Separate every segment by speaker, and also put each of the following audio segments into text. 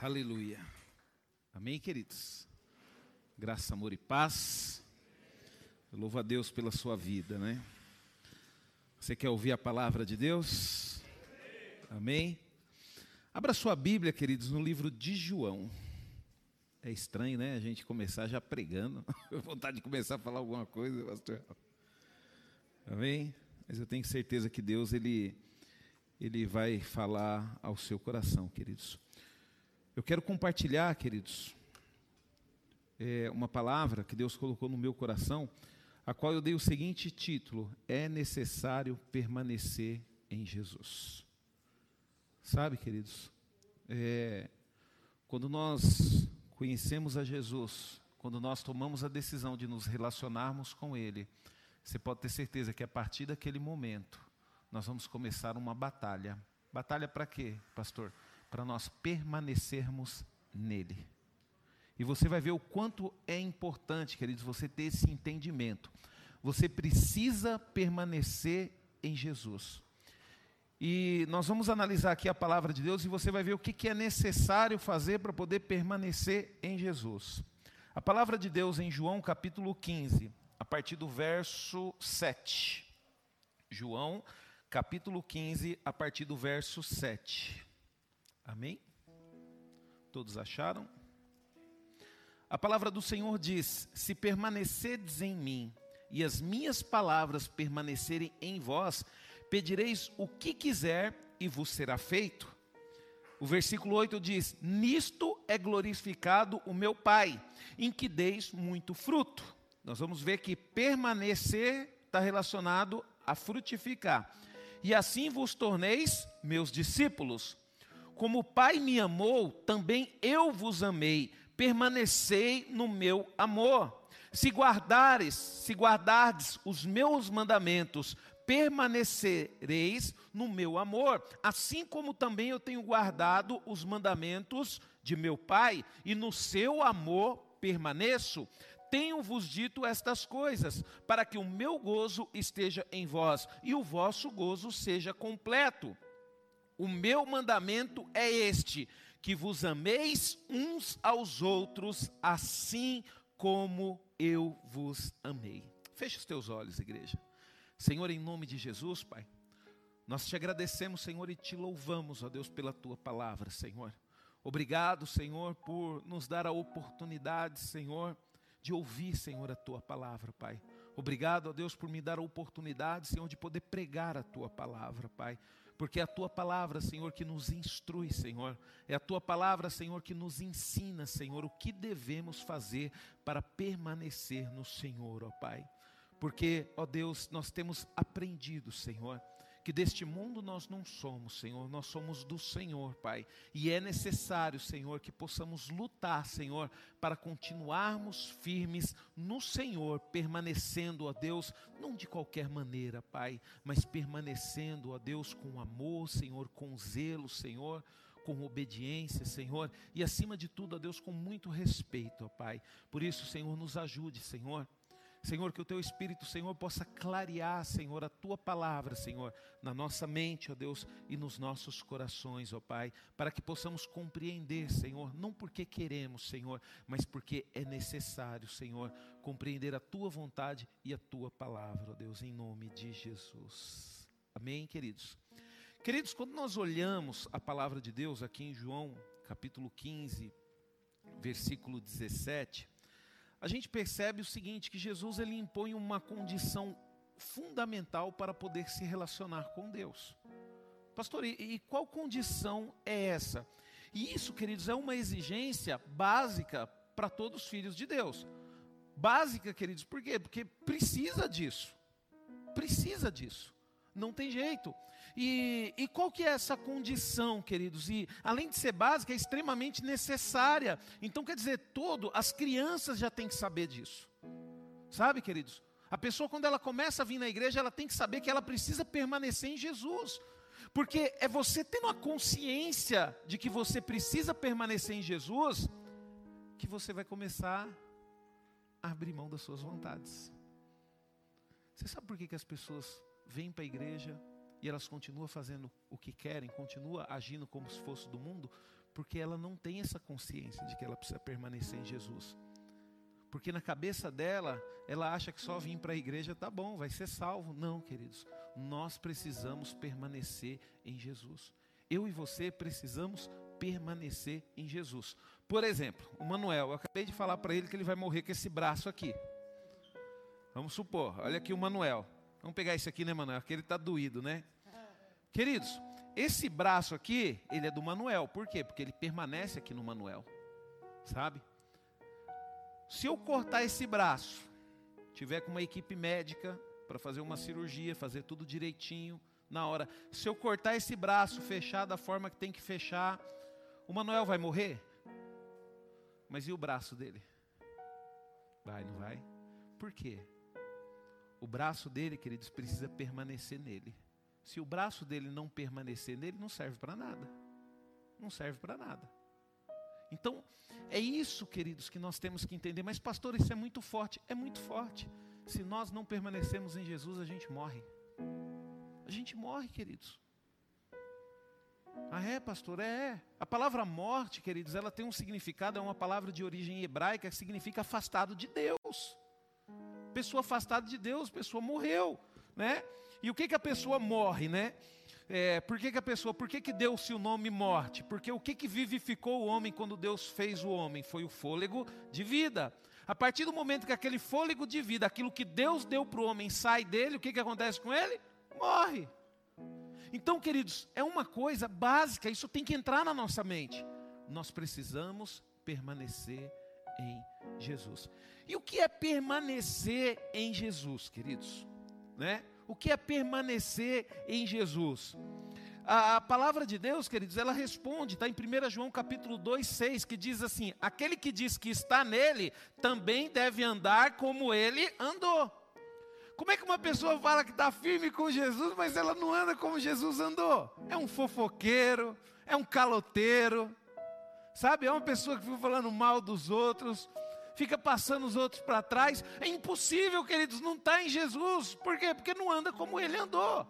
Speaker 1: Aleluia. Amém, queridos? Graça, amor e paz. Eu louvo a Deus pela sua vida, né? Você quer ouvir a palavra de Deus? Amém? Abra sua Bíblia, queridos, no livro de João. É estranho, né? A gente começar já pregando. Vontade de começar a falar alguma coisa, pastor. Amém? Mas eu tenho certeza que Deus, Ele, Ele vai falar ao seu coração, queridos. Eu quero compartilhar, queridos, é, uma palavra que Deus colocou no meu coração, a qual eu dei o seguinte título: É necessário permanecer em Jesus. Sabe, queridos, é, quando nós conhecemos a Jesus, quando nós tomamos a decisão de nos relacionarmos com Ele, você pode ter certeza que a partir daquele momento, nós vamos começar uma batalha. Batalha para quê, pastor? Para nós permanecermos nele. E você vai ver o quanto é importante, queridos, você ter esse entendimento. Você precisa permanecer em Jesus. E nós vamos analisar aqui a palavra de Deus e você vai ver o que é necessário fazer para poder permanecer em Jesus. A palavra de Deus em João capítulo 15, a partir do verso 7. João capítulo 15, a partir do verso 7. Amém? Todos acharam? A palavra do Senhor diz: Se permanecerdes em mim e as minhas palavras permanecerem em vós, pedireis o que quiser e vos será feito. O versículo 8 diz: Nisto é glorificado o meu Pai, em que deis muito fruto. Nós vamos ver que permanecer está relacionado a frutificar. E assim vos torneis meus discípulos. Como o Pai me amou, também eu vos amei. Permanecei no meu amor. Se guardares, se guardardes os meus mandamentos, permanecereis no meu amor, assim como também eu tenho guardado os mandamentos de meu Pai, e no seu amor permaneço. Tenho-vos dito estas coisas, para que o meu gozo esteja em vós e o vosso gozo seja completo. O meu mandamento é este: que vos ameis uns aos outros, assim como eu vos amei. Feche os teus olhos, igreja. Senhor, em nome de Jesus, Pai, nós te agradecemos, Senhor, e te louvamos, ó Deus, pela tua palavra, Senhor. Obrigado, Senhor, por nos dar a oportunidade, Senhor, de ouvir, Senhor, a tua palavra, Pai. Obrigado, ó Deus, por me dar a oportunidade, Senhor, de poder pregar a tua palavra, Pai porque é a tua palavra, Senhor, que nos instrui, Senhor. É a tua palavra, Senhor, que nos ensina, Senhor, o que devemos fazer para permanecer no Senhor, ó Pai. Porque, ó Deus, nós temos aprendido, Senhor, que deste mundo nós não somos, Senhor, nós somos do Senhor, Pai. E é necessário, Senhor, que possamos lutar, Senhor, para continuarmos firmes no Senhor, permanecendo, ó Deus, não de qualquer maneira, Pai, mas permanecendo, ó Deus, com amor, Senhor, com zelo, Senhor com obediência, Senhor, e acima de tudo, ó Deus, com muito respeito, ó Pai. Por isso, Senhor, nos ajude, Senhor, Senhor, que o teu Espírito, Senhor, possa clarear, Senhor, a tua palavra, Senhor, na nossa mente, ó Deus, e nos nossos corações, ó Pai, para que possamos compreender, Senhor, não porque queremos, Senhor, mas porque é necessário, Senhor, compreender a tua vontade e a tua palavra, ó Deus, em nome de Jesus. Amém, queridos? Queridos, quando nós olhamos a palavra de Deus aqui em João, capítulo 15, versículo 17, a gente percebe o seguinte, que Jesus ele impõe uma condição fundamental para poder se relacionar com Deus. Pastor, e, e qual condição é essa? E isso, queridos, é uma exigência básica para todos os filhos de Deus. Básica, queridos, por quê? Porque precisa disso. Precisa disso. Não tem jeito. E, e qual que é essa condição, queridos? E além de ser básica, é extremamente necessária. Então, quer dizer, todo, as crianças já têm que saber disso. Sabe, queridos? A pessoa, quando ela começa a vir na igreja, ela tem que saber que ela precisa permanecer em Jesus. Porque é você tendo a consciência de que você precisa permanecer em Jesus, que você vai começar a abrir mão das suas vontades. Você sabe por que, que as pessoas vêm para a igreja, e elas continuam fazendo o que querem, continuam agindo como se fosse do mundo, Porque ela não tem essa consciência de que ela precisa permanecer em Jesus. Porque na cabeça dela, ela acha que só vir para a igreja tá bom, vai ser salvo. Não, queridos. Nós precisamos permanecer em Jesus. Eu e você precisamos permanecer em Jesus. Por exemplo, o Manuel, eu acabei de falar para ele que ele vai morrer com esse braço aqui. Vamos supor, olha aqui o Manuel. Vamos pegar esse aqui, né, Manuel? Porque ele está doído, né? Queridos, esse braço aqui, ele é do Manuel. Por quê? Porque ele permanece aqui no Manuel. Sabe? Se eu cortar esse braço, tiver com uma equipe médica para fazer uma cirurgia, fazer tudo direitinho na hora. Se eu cortar esse braço, fechar da forma que tem que fechar, o Manuel vai morrer? Mas e o braço dele? Vai, não vai? Por quê? O braço dele, queridos, precisa permanecer nele. Se o braço dele não permanecer nele, não serve para nada. Não serve para nada. Então, é isso, queridos, que nós temos que entender. Mas, pastor, isso é muito forte. É muito forte. Se nós não permanecemos em Jesus, a gente morre. A gente morre, queridos. Ah, é, pastor? É. A palavra morte, queridos, ela tem um significado, é uma palavra de origem hebraica que significa afastado de Deus pessoa afastada de Deus, pessoa morreu, né? E o que que a pessoa morre, né? É, por que, que a pessoa, por que, que deu-se o nome morte? Porque o que, que vivificou o homem quando Deus fez o homem? Foi o fôlego de vida. A partir do momento que aquele fôlego de vida, aquilo que Deus deu para o homem, sai dele, o que, que acontece com ele? Morre. Então, queridos, é uma coisa básica, isso tem que entrar na nossa mente. Nós precisamos permanecer em Jesus. E o que é permanecer em Jesus, queridos? Né? O que é permanecer em Jesus? A, a palavra de Deus, queridos, ela responde, está em 1 João capítulo 2, 6, que diz assim: aquele que diz que está nele, também deve andar como ele andou. Como é que uma pessoa fala que está firme com Jesus, mas ela não anda como Jesus andou? É um fofoqueiro, é um caloteiro, sabe? É uma pessoa que fica falando mal dos outros, fica passando os outros para trás. É impossível, queridos, não está em Jesus. Por quê? Porque não anda como ele andou.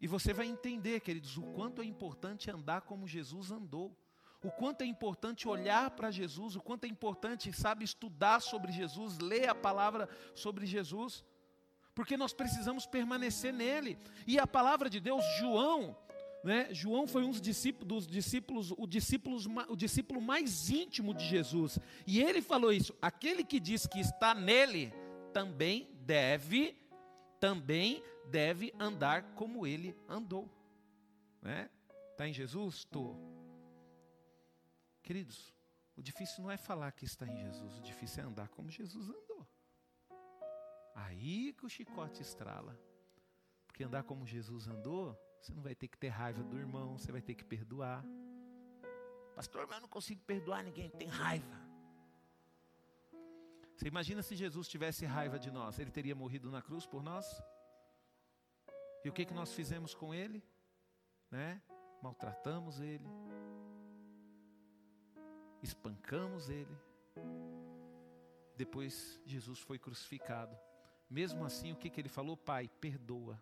Speaker 1: E você vai entender, queridos, o quanto é importante andar como Jesus andou. O quanto é importante olhar para Jesus, o quanto é importante, sabe, estudar sobre Jesus, ler a palavra sobre Jesus, porque nós precisamos permanecer nele. E a palavra de Deus, João, né? João foi um dos discípulos, dos discípulos, o, discípulos, o discípulo mais íntimo de Jesus. E ele falou isso: aquele que diz que está nele também deve, também deve andar como ele andou. Né? Está em Jesus? Estou. Queridos, o difícil não é falar que está em Jesus, o difícil é andar como Jesus andou. Aí que o chicote estrala. Porque andar como Jesus andou você não vai ter que ter raiva do irmão, você vai ter que perdoar. Pastor, mas eu não consigo perdoar ninguém, tem raiva. Você imagina se Jesus tivesse raiva de nós, ele teria morrido na cruz por nós? E o que, que nós fizemos com ele? Né? Maltratamos ele, espancamos ele. Depois Jesus foi crucificado. Mesmo assim, o que, que ele falou? Pai, perdoa,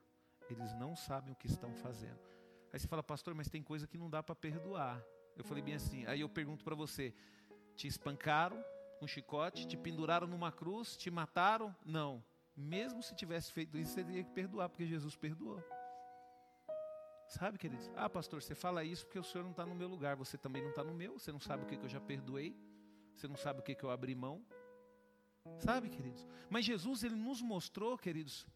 Speaker 1: eles não sabem o que estão fazendo. Aí você fala, pastor, mas tem coisa que não dá para perdoar. Eu falei bem assim. Aí eu pergunto para você: te espancaram com um chicote, te penduraram numa cruz, te mataram? Não. Mesmo se tivesse feito isso, você teria que perdoar, porque Jesus perdoou. Sabe, queridos? Ah, pastor, você fala isso porque o senhor não está no meu lugar, você também não está no meu, você não sabe o que, que eu já perdoei, você não sabe o que, que eu abri mão. Sabe, queridos? Mas Jesus, ele nos mostrou, queridos,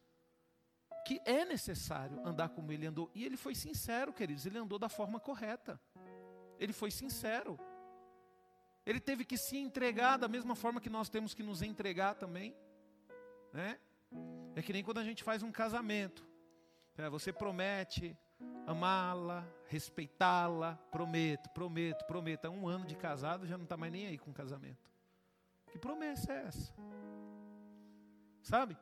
Speaker 1: que é necessário andar como ele andou. E ele foi sincero, queridos, ele andou da forma correta. Ele foi sincero. Ele teve que se entregar da mesma forma que nós temos que nos entregar também. Né? É que nem quando a gente faz um casamento. É, você promete amá-la, respeitá-la, prometo, prometo, prometo. Há um ano de casado já não está mais nem aí com casamento. Que promessa é essa? Sabe?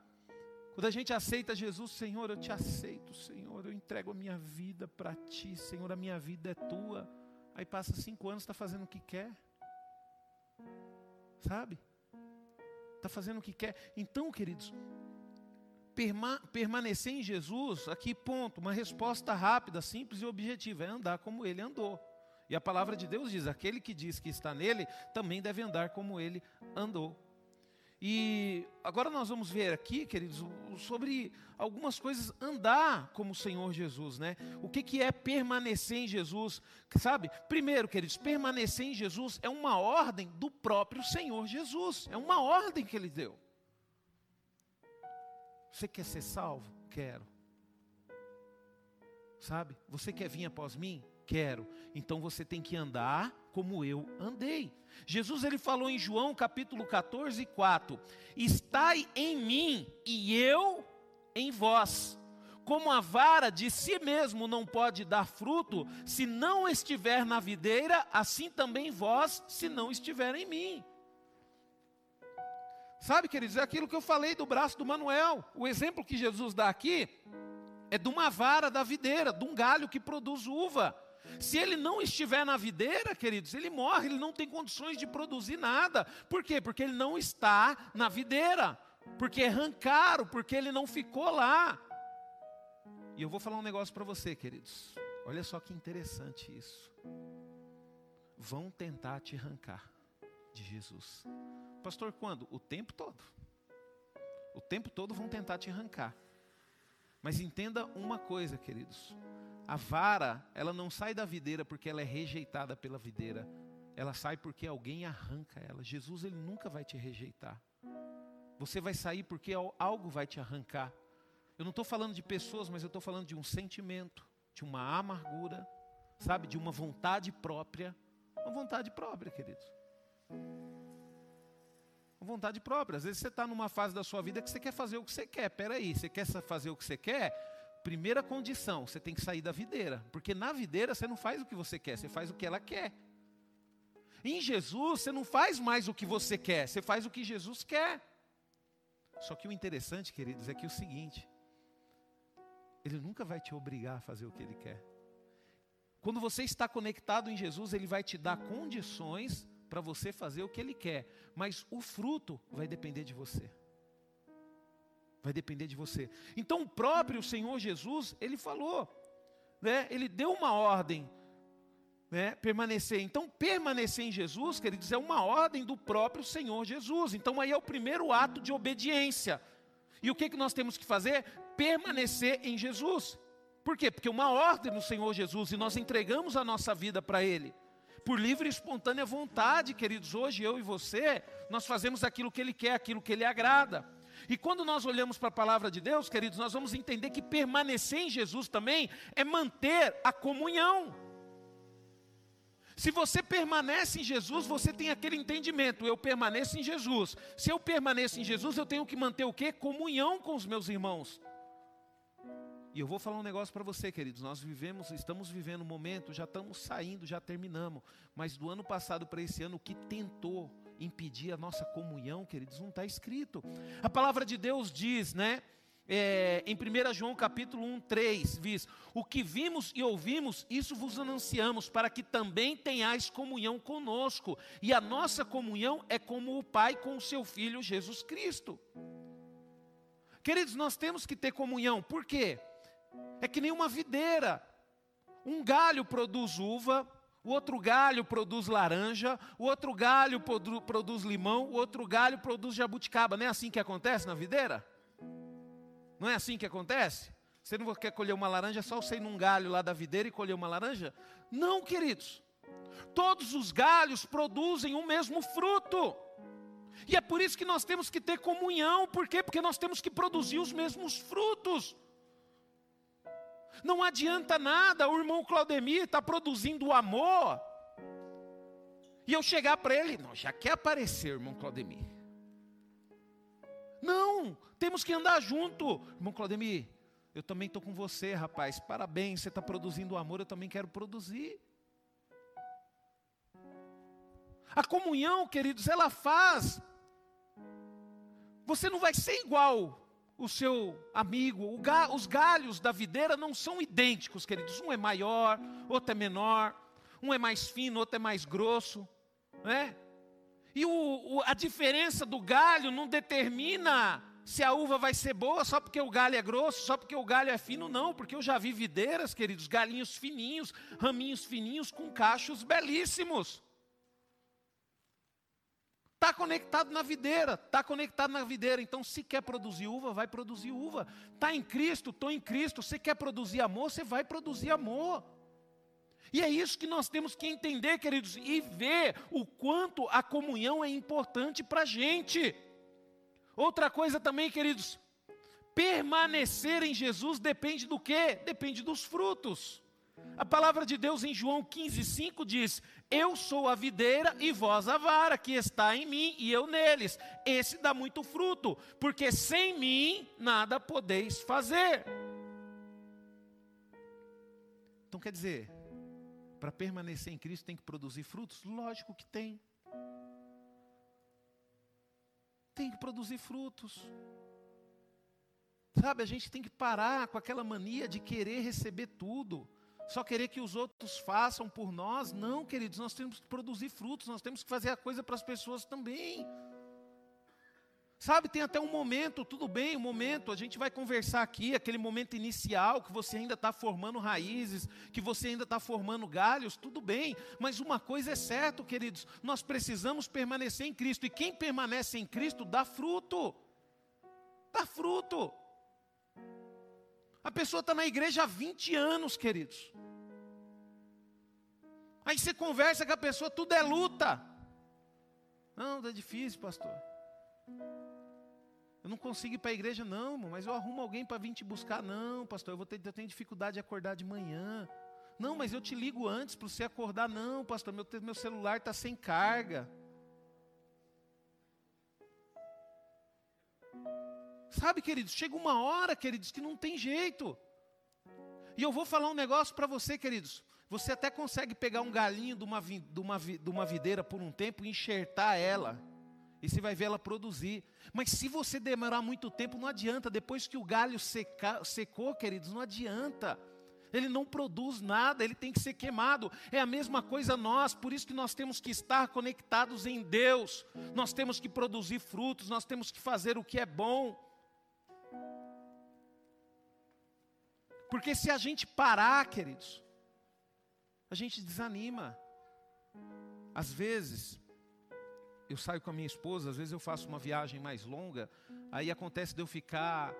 Speaker 1: Quando a gente aceita Jesus, Senhor, eu te aceito, Senhor, eu entrego a minha vida para ti, Senhor, a minha vida é tua. Aí passa cinco anos, está fazendo o que quer, sabe? Está fazendo o que quer. Então, queridos, perma permanecer em Jesus, aqui ponto, uma resposta rápida, simples e objetiva, é andar como ele andou. E a palavra de Deus diz: aquele que diz que está nele também deve andar como ele andou. E agora nós vamos ver aqui, queridos, sobre algumas coisas andar como o Senhor Jesus, né? O que, que é permanecer em Jesus? Sabe? Primeiro, queridos, permanecer em Jesus é uma ordem do próprio Senhor Jesus. É uma ordem que ele deu. Você quer ser salvo? Quero. Sabe? Você quer vir após mim? Quero. Então você tem que andar como eu andei. Jesus ele falou em João capítulo 14, 4: Estai em mim e eu em vós. Como a vara de si mesmo não pode dar fruto se não estiver na videira, assim também vós, se não estiver em mim. Sabe, queridos, é aquilo que eu falei do braço do Manuel. O exemplo que Jesus dá aqui é de uma vara da videira, de um galho que produz uva. Se ele não estiver na videira, queridos, ele morre, ele não tem condições de produzir nada. Por quê? Porque ele não está na videira. Porque arrancaram, porque ele não ficou lá. E eu vou falar um negócio para você, queridos. Olha só que interessante isso. Vão tentar te arrancar de Jesus. Pastor, quando? O tempo todo. O tempo todo vão tentar te arrancar. Mas entenda uma coisa, queridos. A vara, ela não sai da videira porque ela é rejeitada pela videira. Ela sai porque alguém arranca ela. Jesus, ele nunca vai te rejeitar. Você vai sair porque algo vai te arrancar. Eu não estou falando de pessoas, mas eu estou falando de um sentimento, de uma amargura, sabe, de uma vontade própria. Uma vontade própria, queridos. Vontade própria. Às vezes você está numa fase da sua vida que você quer fazer o que você quer. Peraí, você quer fazer o que você quer? Primeira condição, você tem que sair da videira. Porque na videira você não faz o que você quer, você faz o que ela quer. Em Jesus, você não faz mais o que você quer, você faz o que Jesus quer. Só que o interessante, queridos, é que é o seguinte: Ele nunca vai te obrigar a fazer o que Ele quer. Quando você está conectado em Jesus, Ele vai te dar condições para você fazer o que Ele quer, mas o fruto vai depender de você. Vai depender de você. Então o próprio Senhor Jesus, ele falou, né? Ele deu uma ordem, né? Permanecer. Então permanecer em Jesus, queridos, é uma ordem do próprio Senhor Jesus. Então aí é o primeiro ato de obediência. E o que que nós temos que fazer? Permanecer em Jesus. Por quê? Porque uma ordem do Senhor Jesus e nós entregamos a nossa vida para Ele. Por livre e espontânea vontade, queridos, hoje eu e você, nós fazemos aquilo que Ele quer, aquilo que Ele agrada. E quando nós olhamos para a palavra de Deus, queridos, nós vamos entender que permanecer em Jesus também é manter a comunhão. Se você permanece em Jesus, você tem aquele entendimento, eu permaneço em Jesus. Se eu permaneço em Jesus, eu tenho que manter o quê? Comunhão com os meus irmãos. E eu vou falar um negócio para você, queridos. Nós vivemos, estamos vivendo um momento, já estamos saindo, já terminamos. Mas do ano passado para esse ano, o que tentou impedir a nossa comunhão, queridos, não está escrito. A palavra de Deus diz, né? É, em 1 João capítulo 1, 3, diz: O que vimos e ouvimos, isso vos anunciamos, para que também tenhais comunhão conosco. E a nossa comunhão é como o Pai com o seu Filho Jesus Cristo. Queridos, nós temos que ter comunhão, por quê? É que nem uma videira. Um galho produz uva, o outro galho produz laranja, o outro galho produ produz limão, o outro galho produz jabuticaba. Não é assim que acontece na videira? Não é assim que acontece? Você não quer colher uma laranja, só você ir num galho lá da videira e colher uma laranja? Não, queridos. Todos os galhos produzem o mesmo fruto. E é por isso que nós temos que ter comunhão. Por quê? Porque nós temos que produzir os mesmos frutos. Não adianta nada o irmão Claudemir está produzindo amor. E eu chegar para ele, não, já quer aparecer, irmão Claudemir. Não, temos que andar junto. Irmão Claudemir, eu também estou com você, rapaz. Parabéns, você está produzindo amor, eu também quero produzir. A comunhão, queridos, ela faz. Você não vai ser igual o seu amigo. O os galhos da videira não são idênticos, queridos. Um é maior, outro é menor. Um é mais fino, outro é mais grosso. Né? E o, o, a diferença do galho não determina se a uva vai ser boa só porque o galho é grosso, só porque o galho é fino, não, porque eu já vi videiras, queridos, galinhos fininhos, raminhos fininhos com cachos belíssimos. Conectado na videira, está conectado na videira. Então, se quer produzir uva, vai produzir uva. Está em Cristo, estou em Cristo. Se quer produzir amor, você vai produzir amor. E é isso que nós temos que entender, queridos, e ver o quanto a comunhão é importante para a gente. Outra coisa também, queridos, permanecer em Jesus depende do quê? Depende dos frutos. A palavra de Deus em João 15,5 diz: Eu sou a videira e vós a vara, que está em mim e eu neles. Esse dá muito fruto, porque sem mim nada podeis fazer. Então quer dizer, para permanecer em Cristo tem que produzir frutos? Lógico que tem. tem que produzir frutos. Sabe, a gente tem que parar com aquela mania de querer receber tudo, só querer que os outros façam por nós. Não, queridos, nós temos que produzir frutos, nós temos que fazer a coisa para as pessoas também. Sabe, tem até um momento, tudo bem, um momento, a gente vai conversar aqui, aquele momento inicial, que você ainda está formando raízes, que você ainda está formando galhos, tudo bem, mas uma coisa é certa, queridos, nós precisamos permanecer em Cristo, e quem permanece em Cristo dá fruto, dá fruto. A pessoa está na igreja há 20 anos, queridos. Aí você conversa com a pessoa, tudo é luta. Não, é difícil, pastor. Eu não consigo ir para a igreja, não, mas eu arrumo alguém para vir te buscar. Não, pastor, eu, vou ter, eu tenho dificuldade de acordar de manhã. Não, mas eu te ligo antes para você acordar. Não, pastor, meu, meu celular está sem carga. Sabe, queridos, chega uma hora, queridos, que não tem jeito. E eu vou falar um negócio para você, queridos. Você até consegue pegar um galinho de uma, de, uma, de uma videira por um tempo e enxertar ela e você vai ver ela produzir. Mas se você demorar muito tempo, não adianta. Depois que o galho seca, secou, queridos, não adianta. Ele não produz nada, ele tem que ser queimado. É a mesma coisa nós, por isso que nós temos que estar conectados em Deus. Nós temos que produzir frutos, nós temos que fazer o que é bom. Porque se a gente parar, queridos, a gente desanima. Às vezes, eu saio com a minha esposa, às vezes eu faço uma viagem mais longa, aí acontece de eu ficar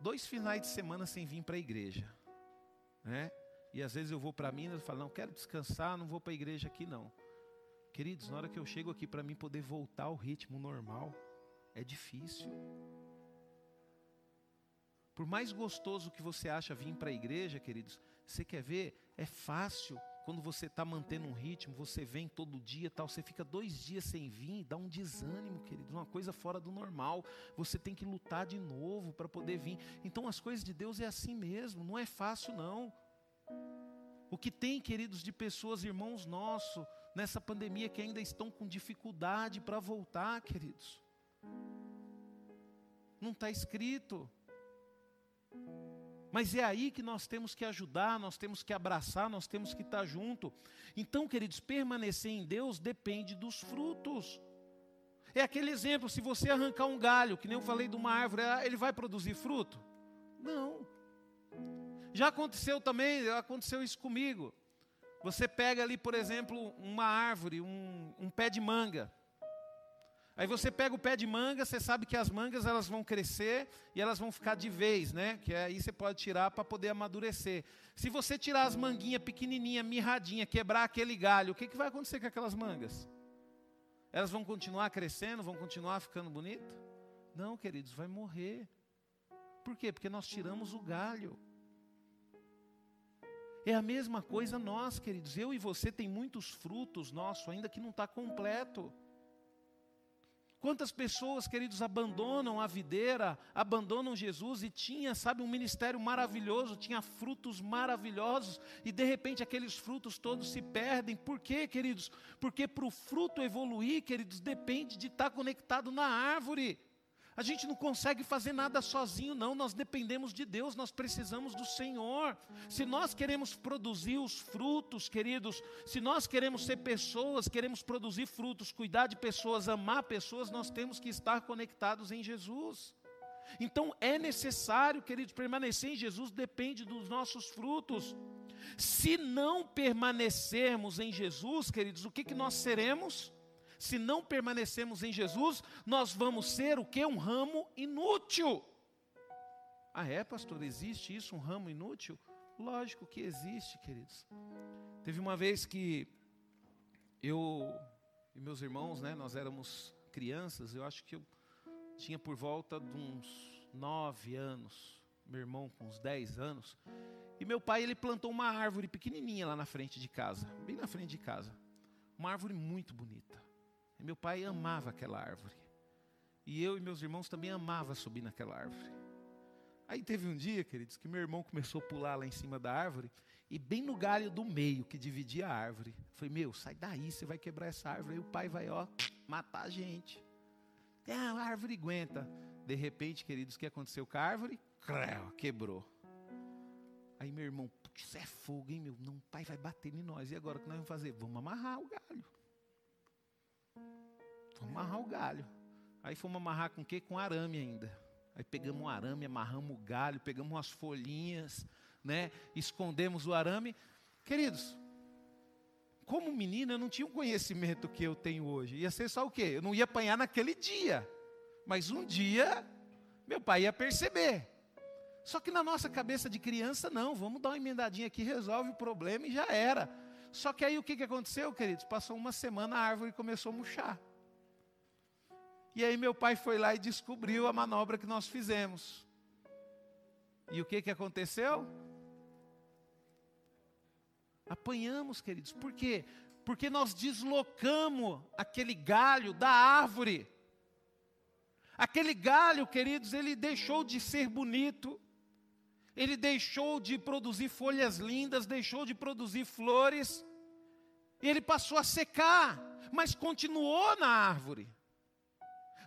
Speaker 1: dois finais de semana sem vir para a igreja, né? E às vezes eu vou para Minas e falo, não, quero descansar, não vou para a igreja aqui não. Queridos, na hora que eu chego aqui para mim poder voltar ao ritmo normal, é difícil. Por mais gostoso que você acha vir para a igreja, queridos, você quer ver? É fácil quando você está mantendo um ritmo, você vem todo dia, tal, você fica dois dias sem vir, dá um desânimo, querido, uma coisa fora do normal. Você tem que lutar de novo para poder vir. Então as coisas de Deus é assim mesmo, não é fácil não. O que tem, queridos, de pessoas, irmãos nossos, nessa pandemia que ainda estão com dificuldade para voltar, queridos. Não está escrito. Mas é aí que nós temos que ajudar, nós temos que abraçar, nós temos que estar junto. Então, queridos, permanecer em Deus depende dos frutos. É aquele exemplo, se você arrancar um galho, que nem eu falei de uma árvore, ah, ele vai produzir fruto? Não. Já aconteceu também, aconteceu isso comigo. Você pega ali, por exemplo, uma árvore, um, um pé de manga. Aí você pega o pé de manga, você sabe que as mangas elas vão crescer e elas vão ficar de vez, né? Que aí você pode tirar para poder amadurecer. Se você tirar as manguinhas pequenininha, mirradinha, quebrar aquele galho, o que, que vai acontecer com aquelas mangas? Elas vão continuar crescendo, vão continuar ficando bonitas? Não, queridos, vai morrer. Por quê? Porque nós tiramos o galho. É a mesma coisa nós, queridos. Eu e você tem muitos frutos nossos ainda que não está completo. Quantas pessoas, queridos, abandonam a videira, abandonam Jesus e tinha, sabe, um ministério maravilhoso, tinha frutos maravilhosos e de repente aqueles frutos todos se perdem. Por quê, queridos? Porque para o fruto evoluir, queridos, depende de estar conectado na árvore. A gente não consegue fazer nada sozinho, não. Nós dependemos de Deus, nós precisamos do Senhor. Se nós queremos produzir os frutos, queridos, se nós queremos ser pessoas, queremos produzir frutos, cuidar de pessoas, amar pessoas, nós temos que estar conectados em Jesus. Então é necessário, queridos, permanecer em Jesus depende dos nossos frutos. Se não permanecermos em Jesus, queridos, o que, que nós seremos? Se não permanecermos em Jesus, nós vamos ser o que? Um ramo inútil. Ah, é, pastor? Existe isso, um ramo inútil? Lógico que existe, queridos. Teve uma vez que eu e meus irmãos, né, nós éramos crianças, eu acho que eu tinha por volta de uns nove anos, meu irmão com uns dez anos, e meu pai ele plantou uma árvore pequenininha lá na frente de casa, bem na frente de casa, uma árvore muito bonita. E meu pai amava aquela árvore, e eu e meus irmãos também amava subir naquela árvore. Aí teve um dia, queridos, que meu irmão começou a pular lá em cima da árvore e bem no galho do meio que dividia a árvore. Falei, meu, sai daí, você vai quebrar essa árvore. Aí o pai vai, ó, matar a gente. Ah, a árvore aguenta. De repente, queridos, o que aconteceu com a árvore? Quebrou. Aí meu irmão, isso é fogo, hein, meu? Não, o pai vai bater em nós. E agora o que nós vamos fazer? Vamos amarrar o galho. Vamos amarrar o galho. Aí fomos amarrar com o quê? Com arame ainda. Aí pegamos um arame, amarramos o galho, pegamos umas folhinhas, né? Escondemos o arame. Queridos, como menino, eu não tinha o conhecimento que eu tenho hoje. Ia ser só o quê? Eu não ia apanhar naquele dia. Mas um dia, meu pai ia perceber. Só que na nossa cabeça de criança, não. Vamos dar uma emendadinha aqui, resolve o problema e já era. Só que aí o que aconteceu, queridos? Passou uma semana, a árvore começou a murchar. E aí meu pai foi lá e descobriu a manobra que nós fizemos. E o que, que aconteceu? Apanhamos, queridos. Por quê? Porque nós deslocamos aquele galho da árvore. Aquele galho, queridos, ele deixou de ser bonito, ele deixou de produzir folhas lindas, deixou de produzir flores, e ele passou a secar, mas continuou na árvore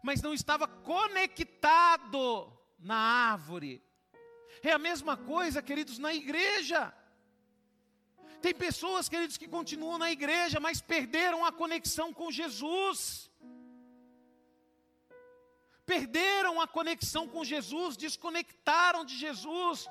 Speaker 1: mas não estava conectado na árvore. É a mesma coisa, queridos, na igreja. Tem pessoas, queridos, que continuam na igreja, mas perderam a conexão com Jesus. Perderam a conexão com Jesus, desconectaram de Jesus.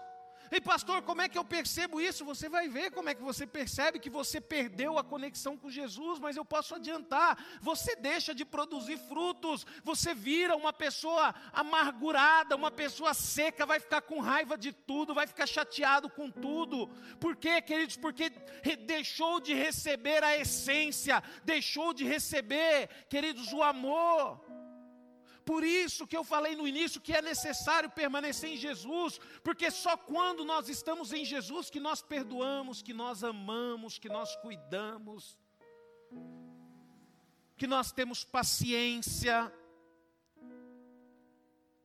Speaker 1: E pastor, como é que eu percebo isso? Você vai ver como é que você percebe que você perdeu a conexão com Jesus, mas eu posso adiantar: você deixa de produzir frutos, você vira uma pessoa amargurada, uma pessoa seca, vai ficar com raiva de tudo, vai ficar chateado com tudo. Por quê, queridos? Porque deixou de receber a essência, deixou de receber, queridos, o amor. Por isso que eu falei no início que é necessário permanecer em Jesus, porque só quando nós estamos em Jesus que nós perdoamos, que nós amamos, que nós cuidamos, que nós temos paciência.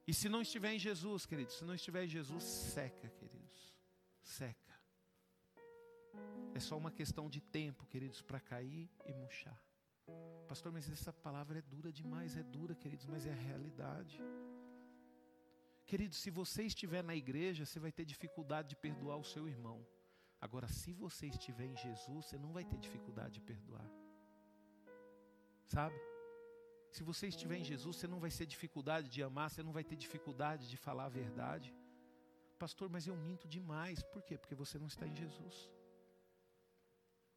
Speaker 1: E se não estiver em Jesus, queridos, se não estiver em Jesus, seca, queridos, seca. É só uma questão de tempo, queridos, para cair e murchar. Pastor, mas essa palavra é dura demais, é dura, queridos, mas é a realidade. Queridos, se você estiver na igreja, você vai ter dificuldade de perdoar o seu irmão. Agora, se você estiver em Jesus, você não vai ter dificuldade de perdoar. Sabe? Se você estiver em Jesus, você não vai ter dificuldade de amar, você não vai ter dificuldade de falar a verdade. Pastor, mas eu minto demais. Por quê? Porque você não está em Jesus.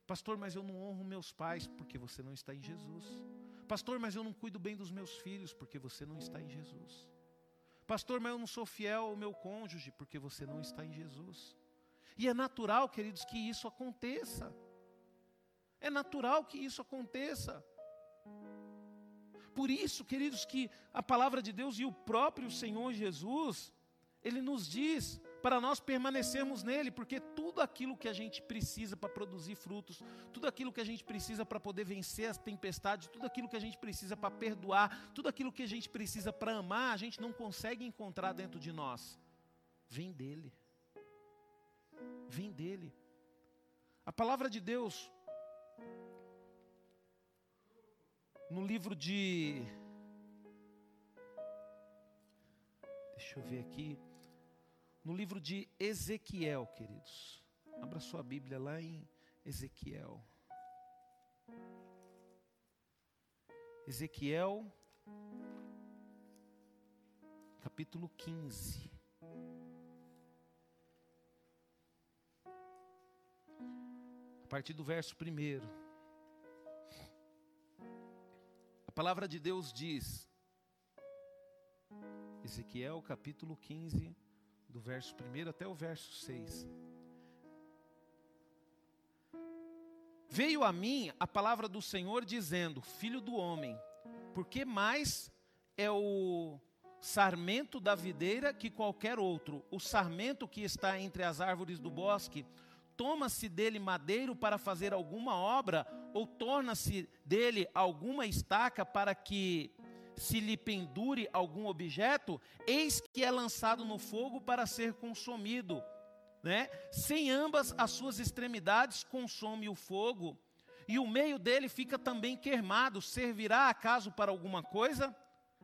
Speaker 1: Pastor, mas eu não honro meus pais porque você não está em Jesus. Pastor, mas eu não cuido bem dos meus filhos porque você não está em Jesus. Pastor, mas eu não sou fiel ao meu cônjuge porque você não está em Jesus. E é natural, queridos, que isso aconteça. É natural que isso aconteça. Por isso, queridos, que a palavra de Deus e o próprio Senhor Jesus, ele nos diz para nós permanecermos nele, porque tudo aquilo que a gente precisa para produzir frutos, tudo aquilo que a gente precisa para poder vencer as tempestades, tudo aquilo que a gente precisa para perdoar, tudo aquilo que a gente precisa para amar, a gente não consegue encontrar dentro de nós. Vem dele. Vem dele. A palavra de Deus, no livro de. Deixa eu ver aqui no livro de Ezequiel, queridos. Abra sua Bíblia lá em Ezequiel. Ezequiel, capítulo 15. A partir do verso 1. A palavra de Deus diz, Ezequiel capítulo 15, do verso 1 até o verso 6. Veio a mim a palavra do Senhor dizendo: Filho do homem, por que mais é o sarmento da videira que qualquer outro? O sarmento que está entre as árvores do bosque, toma-se dele madeiro para fazer alguma obra, ou torna-se dele alguma estaca para que se lhe pendure algum objeto, eis que é lançado no fogo para ser consumido né? Sem ambas as suas extremidades consome o fogo, e o meio dele fica também queimado. Servirá acaso para alguma coisa?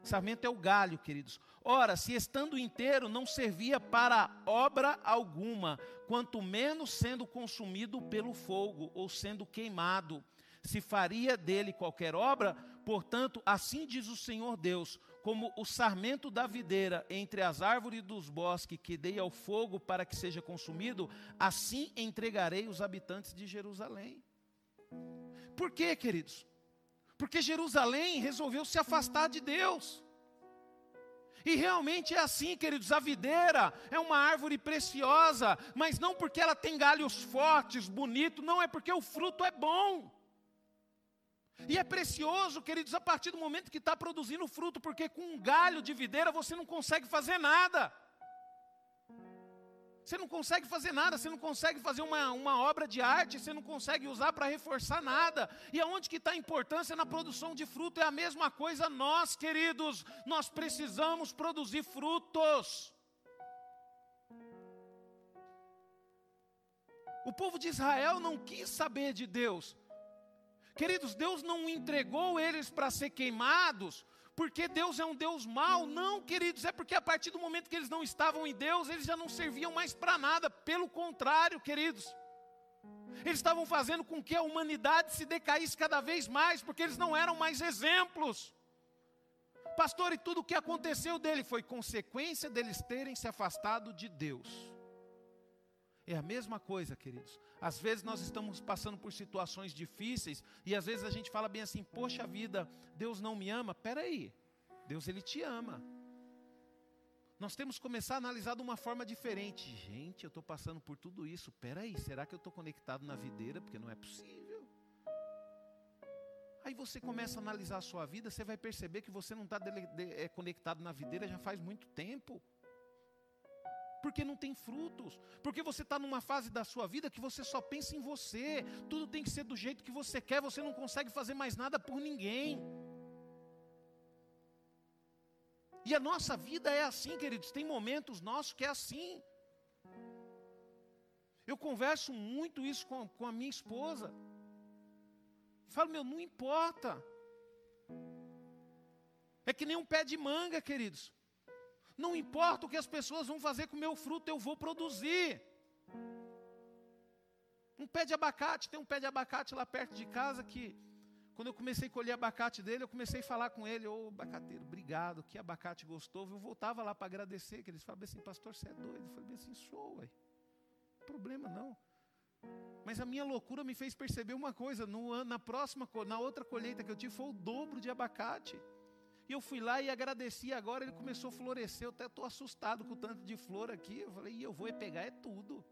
Speaker 1: Sarmento é o galho, queridos. Ora, se estando inteiro não servia para obra alguma, quanto menos sendo consumido pelo fogo ou sendo queimado, se faria dele qualquer obra, portanto, assim diz o Senhor Deus: como o sarmento da videira entre as árvores dos bosques que dei ao fogo para que seja consumido, assim entregarei os habitantes de Jerusalém. Por quê, queridos? Porque Jerusalém resolveu se afastar de Deus. E realmente é assim, queridos, a videira é uma árvore preciosa, mas não porque ela tem galhos fortes, bonito, não, é porque o fruto é bom. E é precioso, queridos, a partir do momento que está produzindo fruto, porque com um galho de videira você não consegue fazer nada. Você não consegue fazer nada, você não consegue fazer uma, uma obra de arte, você não consegue usar para reforçar nada. E aonde que está a importância na produção de fruto? É a mesma coisa nós, queridos, nós precisamos produzir frutos. O povo de Israel não quis saber de Deus, Queridos, Deus não entregou eles para ser queimados, porque Deus é um Deus mau. Não, queridos, é porque a partir do momento que eles não estavam em Deus, eles já não serviam mais para nada. Pelo contrário, queridos, eles estavam fazendo com que a humanidade se decaísse cada vez mais, porque eles não eram mais exemplos. Pastor, e tudo o que aconteceu dele foi consequência deles terem se afastado de Deus. É a mesma coisa, queridos. Às vezes nós estamos passando por situações difíceis e às vezes a gente fala bem assim: "Poxa vida, Deus não me ama". Espera aí. Deus ele te ama. Nós temos que começar a analisar de uma forma diferente. Gente, eu estou passando por tudo isso. Espera aí, será que eu estou conectado na videira? Porque não é possível. Aí você começa a analisar a sua vida, você vai perceber que você não está é, conectado na videira já faz muito tempo porque não tem frutos, porque você está numa fase da sua vida que você só pensa em você, tudo tem que ser do jeito que você quer, você não consegue fazer mais nada por ninguém. E a nossa vida é assim, queridos, tem momentos nossos que é assim. Eu converso muito isso com, com a minha esposa. Falo, meu, não importa. É que nem um pé de manga, queridos. Não importa o que as pessoas vão fazer com o meu fruto, eu vou produzir. Um pé de abacate, tem um pé de abacate lá perto de casa que, quando eu comecei a colher abacate dele, eu comecei a falar com ele, ô oh, abacateiro, obrigado, que abacate gostoso. Eu voltava lá para agradecer, que eles falavam assim, pastor, você é doido? Eu falei assim, sou, ué. Problema não. Mas a minha loucura me fez perceber uma coisa, no, na próxima, na outra colheita que eu tive, foi o dobro de abacate. E eu fui lá e agradeci. Agora ele começou a florescer. Eu até estou assustado com o tanto de flor aqui. Eu falei, e eu vou pegar é tudo.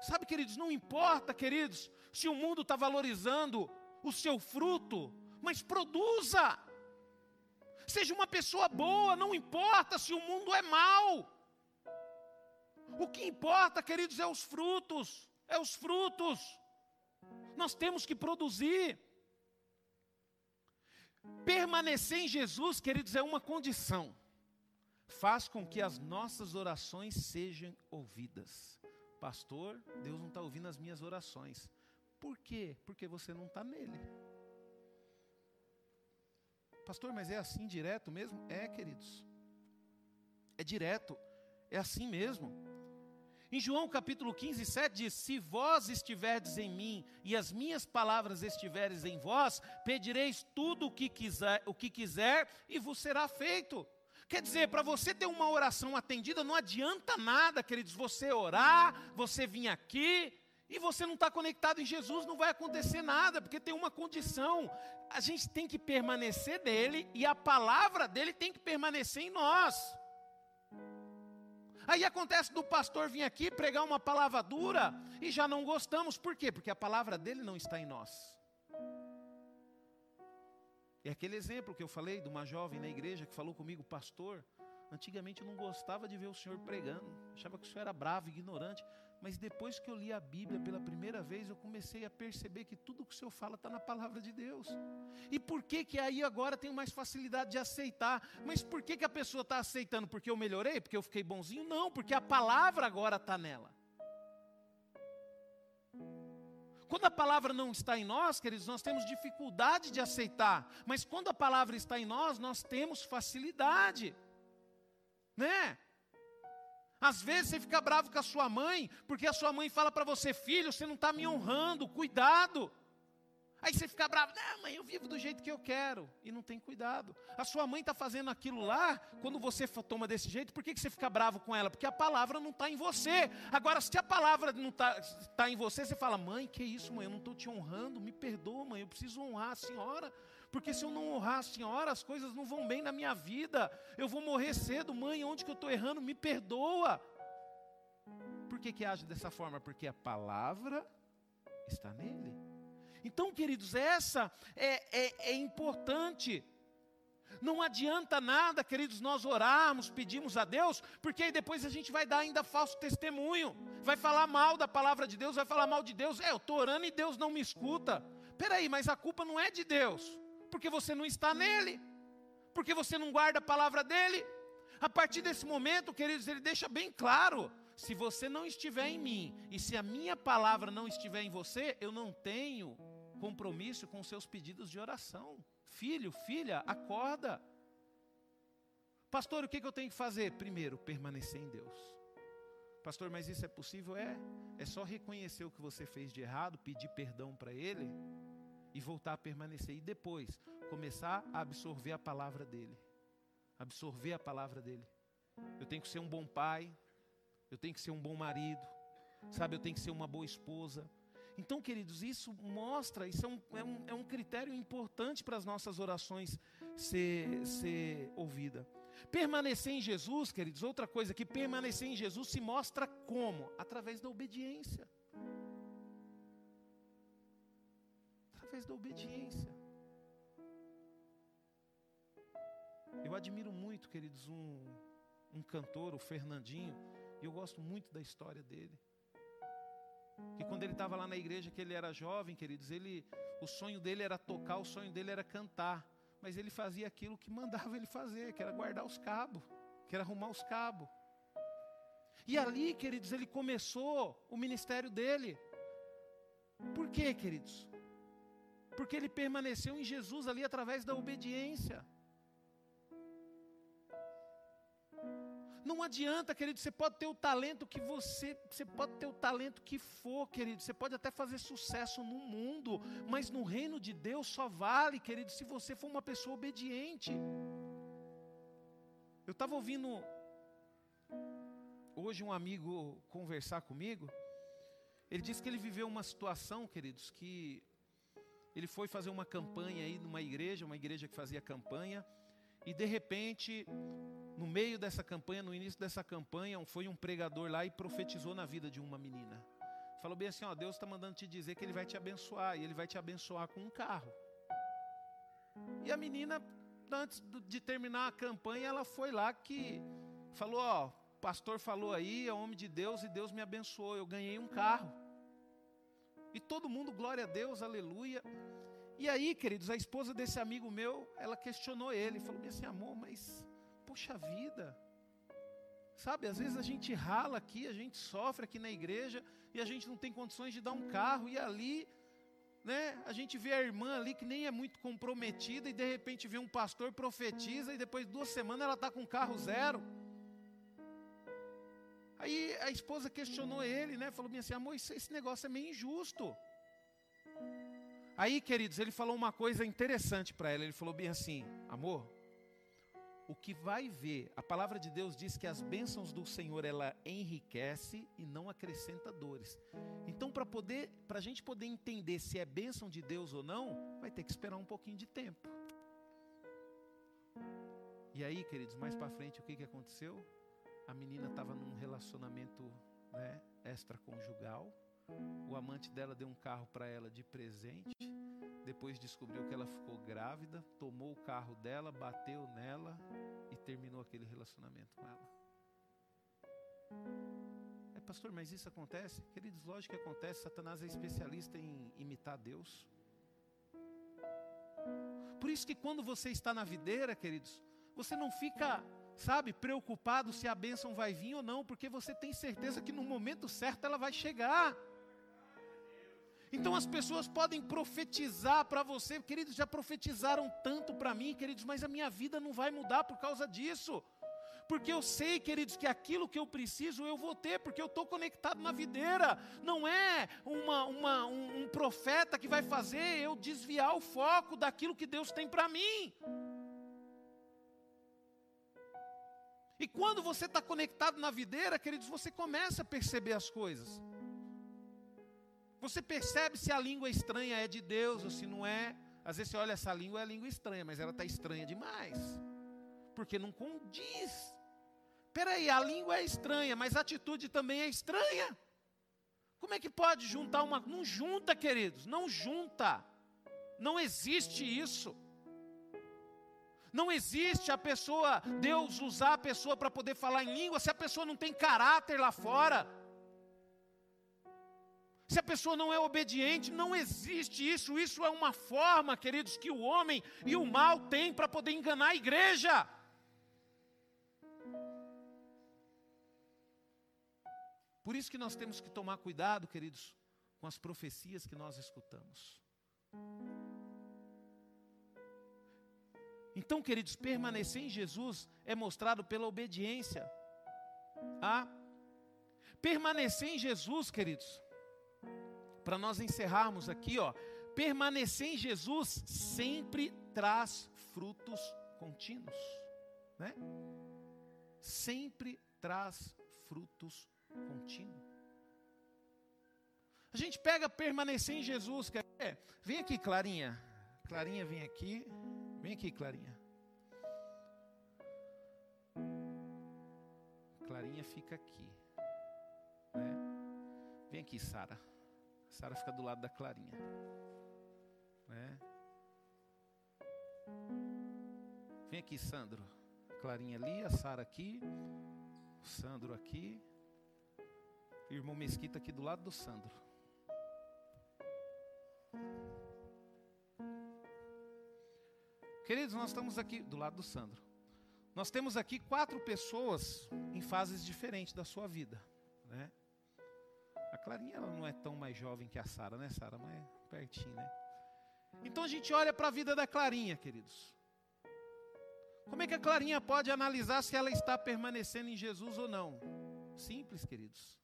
Speaker 1: Sabe, queridos, não importa, queridos, se o mundo está valorizando o seu fruto, mas produza. Seja uma pessoa boa, não importa se o mundo é mau. O que importa, queridos, é os frutos. É os frutos. Nós temos que produzir. Permanecer em Jesus, queridos, é uma condição. Faz com que as nossas orações sejam ouvidas. Pastor, Deus não está ouvindo as minhas orações. Por quê? Porque você não está nele. Pastor, mas é assim direto mesmo? É, queridos. É direto. É assim mesmo. Em João capítulo 15, 7 diz: Se vós estiverdes em mim e as minhas palavras estiveres em vós, pedireis tudo o que quiser, o que quiser e vos será feito. Quer dizer, para você ter uma oração atendida, não adianta nada, queridos, você orar, você vir aqui, e você não está conectado em Jesus, não vai acontecer nada, porque tem uma condição: a gente tem que permanecer nele e a palavra dele tem que permanecer em nós. Aí acontece do pastor vir aqui pregar uma palavra dura e já não gostamos, por quê? Porque a palavra dele não está em nós. É aquele exemplo que eu falei de uma jovem na igreja que falou comigo, pastor. Antigamente eu não gostava de ver o senhor pregando, achava que o senhor era bravo, ignorante. Mas depois que eu li a Bíblia pela primeira vez, eu comecei a perceber que tudo que o Senhor fala está na palavra de Deus. E por que que aí agora tenho mais facilidade de aceitar? Mas por que que a pessoa está aceitando? Porque eu melhorei? Porque eu fiquei bonzinho? Não, porque a palavra agora está nela. Quando a palavra não está em nós, queridos, nós temos dificuldade de aceitar. Mas quando a palavra está em nós, nós temos facilidade. Né? Às vezes você fica bravo com a sua mãe, porque a sua mãe fala para você, filho, você não está me honrando, cuidado. Aí você fica bravo, não, mãe, eu vivo do jeito que eu quero, e não tem cuidado. A sua mãe está fazendo aquilo lá, quando você toma desse jeito, por que, que você fica bravo com ela? Porque a palavra não está em você. Agora, se a palavra não está tá em você, você fala, mãe, que isso, mãe, eu não estou te honrando, me perdoa, mãe, eu preciso honrar a senhora porque se eu não honrar a senhora, as coisas não vão bem na minha vida, eu vou morrer cedo, mãe, onde que eu estou errando, me perdoa. Por que, que age dessa forma? Porque a palavra está nele. Então, queridos, essa é, é, é importante. Não adianta nada, queridos, nós orarmos, pedimos a Deus, porque aí depois a gente vai dar ainda falso testemunho, vai falar mal da palavra de Deus, vai falar mal de Deus. É, eu estou orando e Deus não me escuta. Peraí, mas a culpa não é de Deus porque você não está nele, porque você não guarda a palavra dele. A partir desse momento, queridos, ele deixa bem claro: se você não estiver em mim e se a minha palavra não estiver em você, eu não tenho compromisso com seus pedidos de oração. Filho, filha, acorda. Pastor, o que, eu tenho que fazer? Primeiro, permanecer em Deus. Pastor, mas isso é possível? É. É só reconhecer o que você fez de errado, pedir perdão para Ele e voltar a permanecer. E depois, começar a absorver a palavra dele. Absorver a palavra dele. Eu tenho que ser um bom pai, eu tenho que ser um bom marido, sabe? Eu tenho que ser uma boa esposa. Então, queridos, isso mostra, isso é um, é um, é um critério importante para as nossas orações ser, ser ouvida. Permanecer em Jesus, queridos, outra coisa que permanecer em Jesus se mostra como? Através da obediência. Através da obediência. Eu admiro muito, queridos, um, um cantor, o Fernandinho, e eu gosto muito da história dele. Que quando ele estava lá na igreja, que ele era jovem, queridos, ele, o sonho dele era tocar, o sonho dele era cantar. Mas ele fazia aquilo que mandava ele fazer, que era guardar os cabos, que era arrumar os cabos. E ali, queridos, ele começou o ministério dele. Por quê, queridos? Porque ele permaneceu em Jesus ali através da obediência. Não adianta, querido, você pode ter o talento que você, você pode ter o talento que for, querido, você pode até fazer sucesso no mundo, mas no reino de Deus só vale, querido, se você for uma pessoa obediente. Eu estava ouvindo hoje um amigo conversar comigo, ele disse que ele viveu uma situação, queridos, que ele foi fazer uma campanha aí numa igreja, uma igreja que fazia campanha, e de repente, no meio dessa campanha, no início dessa campanha, foi um pregador lá e profetizou na vida de uma menina. Falou bem assim: ó, Deus está mandando te dizer que Ele vai te abençoar, e Ele vai te abençoar com um carro. E a menina, antes de terminar a campanha, ela foi lá que falou: ó, pastor falou aí, é homem de Deus, e Deus me abençoou, eu ganhei um carro. E todo mundo, glória a Deus, aleluia. E aí, queridos, a esposa desse amigo meu, ela questionou ele, falou assim: amor, mas, poxa vida, sabe, às vezes a gente rala aqui, a gente sofre aqui na igreja, e a gente não tem condições de dar um carro, e ali, né, a gente vê a irmã ali que nem é muito comprometida, e de repente vê um pastor profetiza, e depois de duas semanas ela está com carro zero. Aí a esposa questionou ele, né? Falou bem assim: amor, esse negócio é meio injusto. Aí, queridos, ele falou uma coisa interessante para ela. Ele falou bem assim: amor, o que vai ver, a palavra de Deus diz que as bênçãos do Senhor ela enriquece e não acrescenta dores. Então, para poder, para a gente poder entender se é bênção de Deus ou não, vai ter que esperar um pouquinho de tempo. E aí, queridos, mais para frente, o que, que aconteceu? A menina estava num relacionamento né, extraconjugal. O amante dela deu um carro para ela de presente. Depois descobriu que ela ficou grávida, tomou o carro dela, bateu nela e terminou aquele relacionamento com ela. É, pastor, mas isso acontece? Queridos, lógico que acontece. Satanás é especialista em imitar Deus. Por isso que quando você está na videira, queridos, você não fica, sabe, preocupado se a bênção vai vir ou não, porque você tem certeza que no momento certo ela vai chegar. Então as pessoas podem profetizar para você, queridos, já profetizaram tanto para mim, queridos, mas a minha vida não vai mudar por causa disso. Porque eu sei, queridos, que aquilo que eu preciso eu vou ter, porque eu estou conectado na videira. Não é uma, uma, um, um profeta que vai fazer eu desviar o foco daquilo que Deus tem para mim. E quando você está conectado na videira, queridos, você começa a perceber as coisas. Você percebe se a língua estranha é de Deus ou se não é. Às vezes você olha essa língua, é língua estranha, mas ela está estranha demais. Porque não condiz. Peraí, a língua é estranha, mas a atitude também é estranha. Como é que pode juntar uma. Não junta, queridos, não junta. Não existe isso. Não existe a pessoa, Deus usar a pessoa para poder falar em língua, se a pessoa não tem caráter lá fora. Se a pessoa não é obediente, não existe isso. Isso é uma forma, queridos, que o homem e o mal têm para poder enganar a igreja. Por isso que nós temos que tomar cuidado, queridos, com as profecias que nós escutamos. Então, queridos, permanecer em Jesus é mostrado pela obediência. Ah, permanecer em Jesus, queridos, para nós encerrarmos aqui, ó, permanecer em Jesus sempre traz frutos contínuos, né? Sempre traz frutos contínuos. A gente pega permanecer em Jesus, quer ver? Vem aqui, Clarinha. Clarinha, vem aqui. Vem aqui, Clarinha. Clarinha fica aqui. Né? Vem aqui, Sara. Sara fica do lado da Clarinha. Né? Vem aqui, Sandro. Clarinha ali, a Sara aqui, o Sandro aqui. irmão Mesquita aqui do lado do Sandro. Queridos, nós estamos aqui do lado do Sandro. Nós temos aqui quatro pessoas em fases diferentes da sua vida, né? A Clarinha ela não é tão mais jovem que a Sara, né, Sara? Mas é pertinho, né? Então a gente olha para a vida da Clarinha, queridos. Como é que a Clarinha pode analisar se ela está permanecendo em Jesus ou não? Simples, queridos.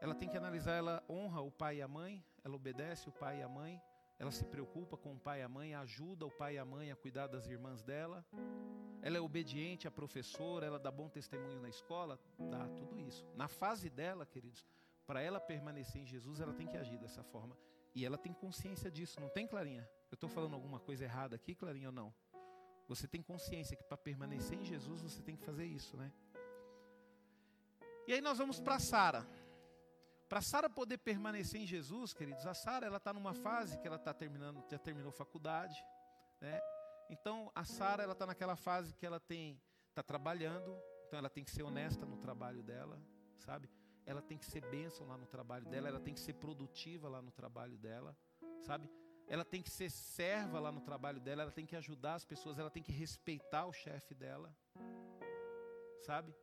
Speaker 1: Ela tem que analisar, ela honra o pai e a mãe, ela obedece o pai e a mãe, ela se preocupa com o pai e a mãe, ajuda o pai e a mãe a cuidar das irmãs dela, ela é obediente à professora, ela dá bom testemunho na escola, dá tudo isso. Na fase dela, queridos, para ela permanecer em Jesus, ela tem que agir dessa forma. E ela tem consciência disso, não tem, Clarinha? Eu estou falando alguma coisa errada aqui, Clarinha, ou não? Você tem consciência que para permanecer em Jesus você tem que fazer isso, né? E aí nós vamos para Sara. Para Sara poder permanecer em Jesus, queridos, a Sara ela está numa fase que ela está terminando, já terminou faculdade, né? Então a Sara ela está naquela fase que ela tem está trabalhando, então ela tem que ser honesta no trabalho dela, sabe? Ela tem que ser bênção lá no trabalho dela, ela tem que ser produtiva lá no trabalho dela, sabe? Ela tem que ser serva lá no trabalho dela, ela tem que ajudar as pessoas, ela tem que respeitar o chefe dela, sabe?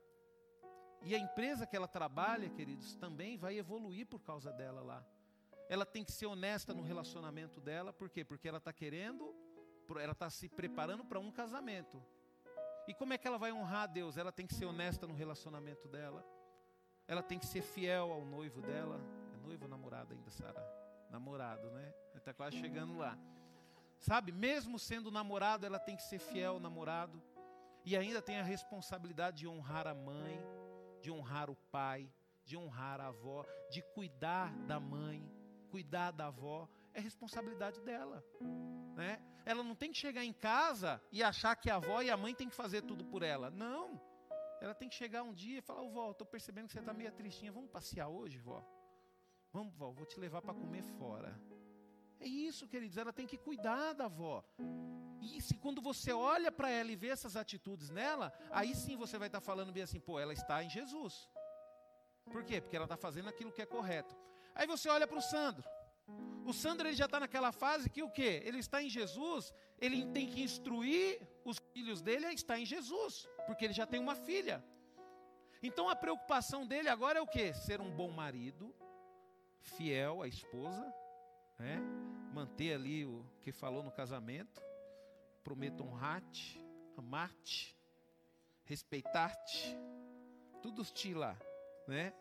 Speaker 1: E a empresa que ela trabalha, queridos, também vai evoluir por causa dela lá. Ela tem que ser honesta no relacionamento dela, por quê? Porque ela está querendo ela está se preparando para um casamento. E como é que ela vai honrar a Deus? Ela tem que ser honesta no relacionamento dela. Ela tem que ser fiel ao noivo dela. É noivo ou namorado ainda, Sara? Namorado, né? Está quase chegando lá. Sabe? Mesmo sendo namorado, ela tem que ser fiel ao namorado. E ainda tem a responsabilidade de honrar a mãe, de honrar o pai, de honrar a avó, de cuidar da mãe, cuidar da avó. É responsabilidade dela. Né? Ela não tem que chegar em casa e achar que a avó e a mãe têm que fazer tudo por ela. Não. Ela tem que chegar um dia e falar: Ô vó, estou percebendo que você está meio tristinha. Vamos passear hoje, vó? Vamos, vó, vou te levar para comer fora. É isso, queridos. Ela tem que cuidar da avó. E se quando você olha para ela e vê essas atitudes nela, aí sim você vai estar tá falando bem assim: pô, ela está em Jesus. Por quê? Porque ela está fazendo aquilo que é correto. Aí você olha para o Sandro. O Sandro ele já está naquela fase que o quê? Ele está em Jesus, ele tem que instruir os filhos dele a estar em Jesus, porque ele já tem uma filha. Então a preocupação dele agora é o quê? Ser um bom marido, fiel à esposa, né? manter ali o que falou no casamento, prometo honrar-te, amar-te, respeitar-te, tudo ti lá, né?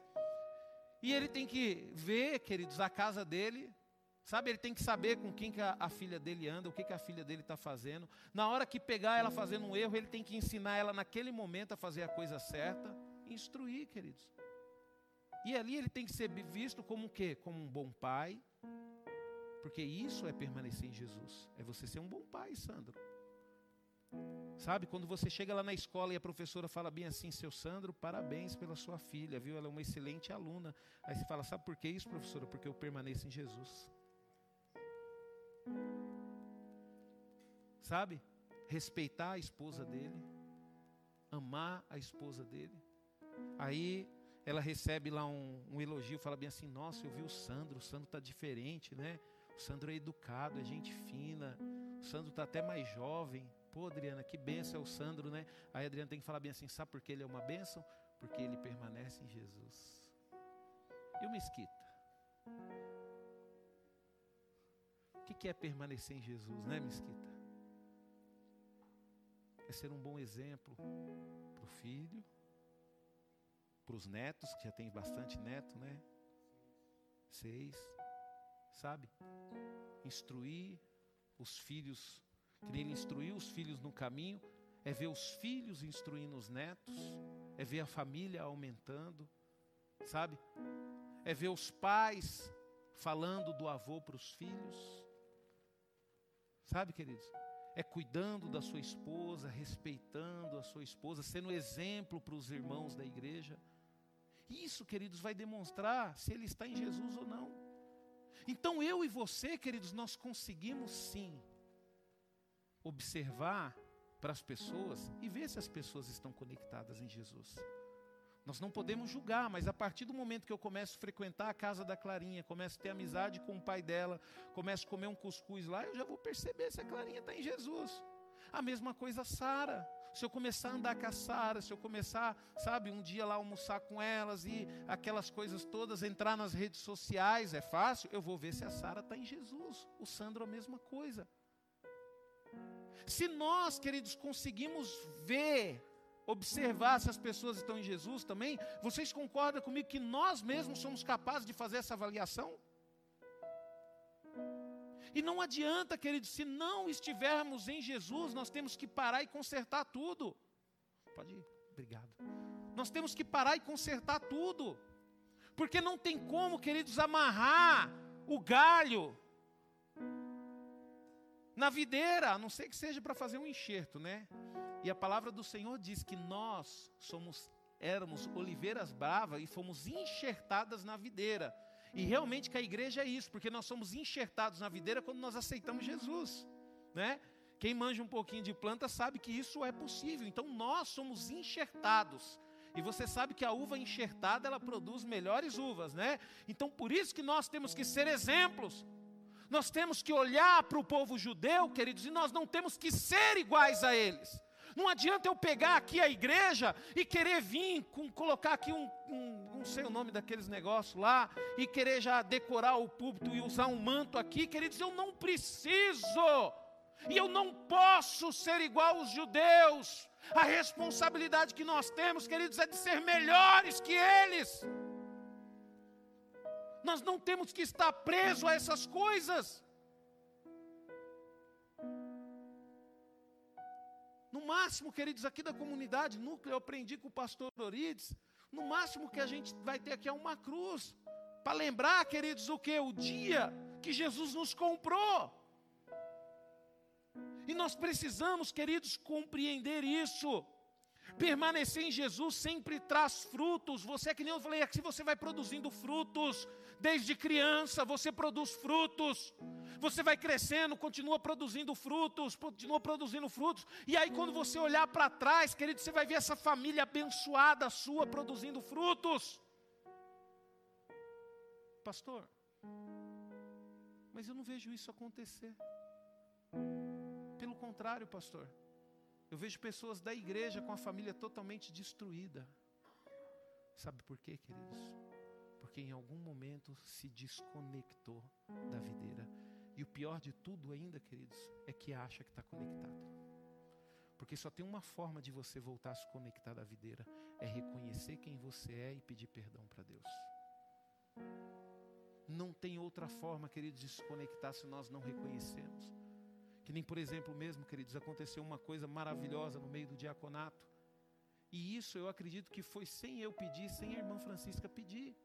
Speaker 1: E ele tem que ver, queridos, a casa dele. Sabe, ele tem que saber com quem que a, a filha dele anda, o que, que a filha dele está fazendo. Na hora que pegar ela fazendo um erro, ele tem que ensinar ela naquele momento a fazer a coisa certa. Instruir, queridos. E ali ele tem que ser visto como o quê? Como um bom pai. Porque isso é permanecer em Jesus. É você ser um bom pai, Sandro. Sabe, quando você chega lá na escola e a professora fala bem assim, seu Sandro, parabéns pela sua filha, viu? Ela é uma excelente aluna. Aí você fala, sabe por que isso, professora? Porque eu permaneço em Jesus. Sabe? Respeitar a esposa dele, amar a esposa dele. Aí ela recebe lá um, um elogio, fala bem assim: Nossa, eu vi o Sandro, o Sandro está diferente, né? O Sandro é educado, é gente fina, o Sandro está até mais jovem. Pô, Adriana, que benção é o Sandro, né? Aí a Adriana tem que falar bem assim: sabe por que ele é uma benção? Porque ele permanece em Jesus. E o Mesquita? O que é permanecer em Jesus, né, Mesquita? É ser um bom exemplo para o filho, para os netos, que já tem bastante neto, né? Seis, sabe? Instruir os filhos que ele instruiu os filhos no caminho, é ver os filhos instruindo os netos, é ver a família aumentando, sabe? É ver os pais falando do avô para os filhos, sabe, queridos? É cuidando da sua esposa, respeitando a sua esposa, sendo exemplo para os irmãos da igreja. Isso, queridos, vai demonstrar se ele está em Jesus ou não. Então eu e você, queridos, nós conseguimos sim observar para as pessoas e ver se as pessoas estão conectadas em Jesus. Nós não podemos julgar, mas a partir do momento que eu começo a frequentar a casa da Clarinha, começo a ter amizade com o pai dela, começo a comer um cuscuz lá, eu já vou perceber se a Clarinha está em Jesus. A mesma coisa Sara. Se eu começar a andar com a Sara, se eu começar, sabe, um dia lá almoçar com elas e aquelas coisas todas, entrar nas redes sociais, é fácil, eu vou ver se a Sara está em Jesus. O Sandro a mesma coisa. Se nós, queridos, conseguimos ver, observar se as pessoas estão em Jesus também, vocês concordam comigo que nós mesmos somos capazes de fazer essa avaliação? E não adianta, queridos, se não estivermos em Jesus, nós temos que parar e consertar tudo. Pode ir, obrigado. Nós temos que parar e consertar tudo. Porque não tem como, queridos, amarrar o galho na videira, a não ser que seja para fazer um enxerto, né? E a palavra do Senhor diz que nós somos éramos oliveiras bravas e fomos enxertadas na videira. E realmente que a igreja é isso, porque nós somos enxertados na videira quando nós aceitamos Jesus, né? Quem manja um pouquinho de planta sabe que isso é possível. Então nós somos enxertados. E você sabe que a uva enxertada ela produz melhores uvas, né? Então por isso que nós temos que ser exemplos nós temos que olhar para o povo judeu, queridos, e nós não temos que ser iguais a eles. Não adianta eu pegar aqui a igreja e querer vir com, colocar aqui um, um, não sei o nome daqueles negócios lá, e querer já decorar o púlpito e usar um manto aqui, queridos, eu não preciso, e eu não posso ser igual aos judeus. A responsabilidade que nós temos, queridos, é de ser melhores que eles. Nós não temos que estar preso a essas coisas. No máximo, queridos, aqui da comunidade núcleo, eu aprendi com o pastor Orides, no máximo que a gente vai ter aqui é uma cruz, para lembrar, queridos, o que? O dia que Jesus nos comprou. E nós precisamos, queridos, compreender isso. Permanecer em Jesus sempre traz frutos. Você é que nem eu falei aqui, você vai produzindo frutos. Desde criança você produz frutos. Você vai crescendo, continua produzindo frutos, continua produzindo frutos. E aí quando você olhar para trás, querido, você vai ver essa família abençoada sua produzindo frutos. Pastor, mas eu não vejo isso acontecer. Pelo contrário, pastor. Eu vejo pessoas da igreja com a família totalmente destruída. Sabe por quê, queridos? Porque em algum momento se desconectou da videira. E o pior de tudo ainda, queridos, é que acha que está conectado. Porque só tem uma forma de você voltar a se conectar da videira: é reconhecer quem você é e pedir perdão para Deus. Não tem outra forma, queridos, de se conectar se nós não reconhecemos. Que nem, por exemplo, mesmo, queridos, aconteceu uma coisa maravilhosa no meio do diaconato. E isso eu acredito que foi sem eu pedir, sem a irmã Francisca pedir.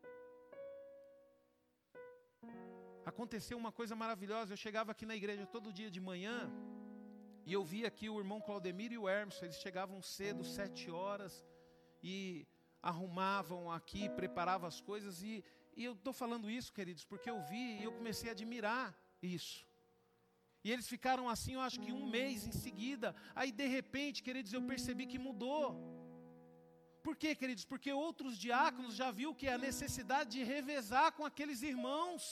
Speaker 1: Aconteceu uma coisa maravilhosa. Eu chegava aqui na igreja todo dia de manhã e eu via aqui o irmão Claudemir e o Hermes. Eles chegavam cedo, sete horas, e arrumavam aqui, preparavam as coisas. E, e eu estou falando isso, queridos, porque eu vi e eu comecei a admirar isso. E eles ficaram assim, eu acho que um mês em seguida. Aí de repente, queridos, eu percebi que mudou. Por quê, queridos? Porque outros diáconos já viu que é a necessidade de revezar com aqueles irmãos.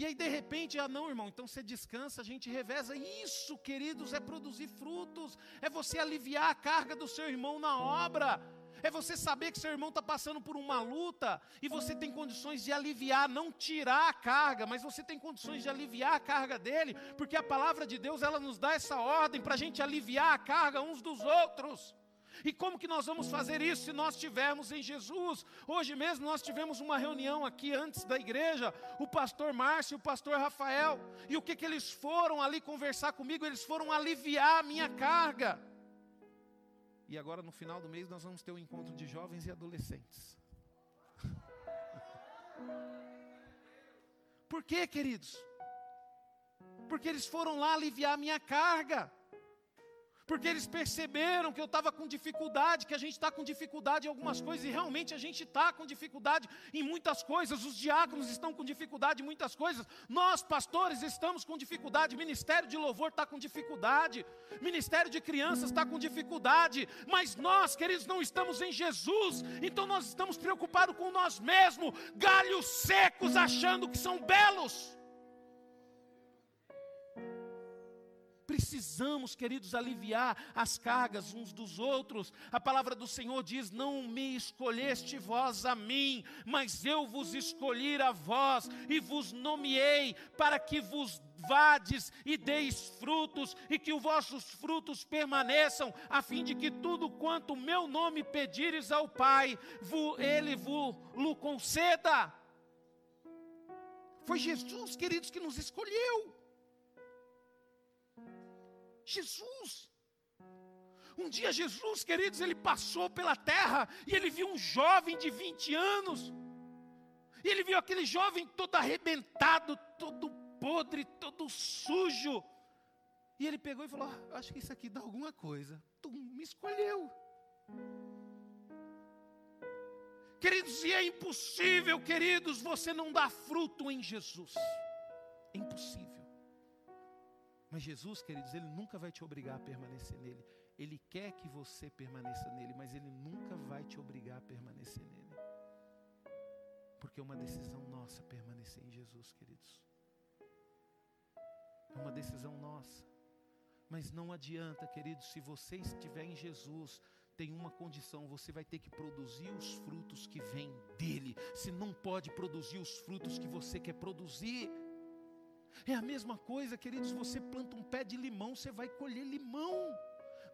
Speaker 1: E aí de repente, ah não, irmão, então você descansa, a gente reveza. Isso, queridos, é produzir frutos, é você aliviar a carga do seu irmão na obra é você saber que seu irmão está passando por uma luta e você tem condições de aliviar, não tirar a carga, mas você tem condições de aliviar a carga dele, porque a palavra de Deus ela nos dá essa ordem para a gente aliviar a carga uns dos outros. E como que nós vamos fazer isso se nós estivermos em Jesus? Hoje mesmo nós tivemos uma reunião aqui antes da igreja, o pastor Márcio e o pastor Rafael, e o que, que eles foram ali conversar comigo? Eles foram aliviar a minha carga. E agora no final do mês nós vamos ter um encontro de jovens e adolescentes. Por quê, queridos? Porque eles foram lá aliviar minha carga porque eles perceberam que eu estava com dificuldade, que a gente está com dificuldade em algumas coisas, e realmente a gente está com dificuldade em muitas coisas, os diáconos estão com dificuldade em muitas coisas, nós, pastores, estamos com dificuldade, ministério de louvor está com dificuldade, ministério de crianças está com dificuldade, mas nós, queridos, não estamos em Jesus, então nós estamos preocupados com nós mesmos, galhos secos, achando que são belos. Precisamos, queridos, aliviar as cargas uns dos outros. A palavra do Senhor diz: Não me escolheste vós a mim, mas eu vos escolhi a vós e vos nomeei para que vos vades e deis frutos e que os vossos frutos permaneçam, a fim de que tudo quanto meu nome pedires ao Pai, ele vos conceda. Foi Jesus, queridos, que nos escolheu. Jesus. Um dia Jesus, queridos, ele passou pela terra e ele viu um jovem de 20 anos. E ele viu aquele jovem todo arrebentado, todo podre, todo sujo. E ele pegou e falou: ah, Acho que isso aqui dá alguma coisa. Tu me escolheu. Queridos, e é impossível, queridos, você não dar fruto em Jesus. É impossível. Mas Jesus, queridos, Ele nunca vai te obrigar a permanecer nele. Ele quer que você permaneça nele, mas Ele nunca vai te obrigar a permanecer nele. Porque é uma decisão nossa permanecer em Jesus, queridos. É uma decisão nossa. Mas não adianta, queridos, se você estiver em Jesus, tem uma condição: você vai ter que produzir os frutos que vêm dele. Se não pode produzir os frutos que você quer produzir, é a mesma coisa, queridos, você planta um pé de limão, você vai colher limão.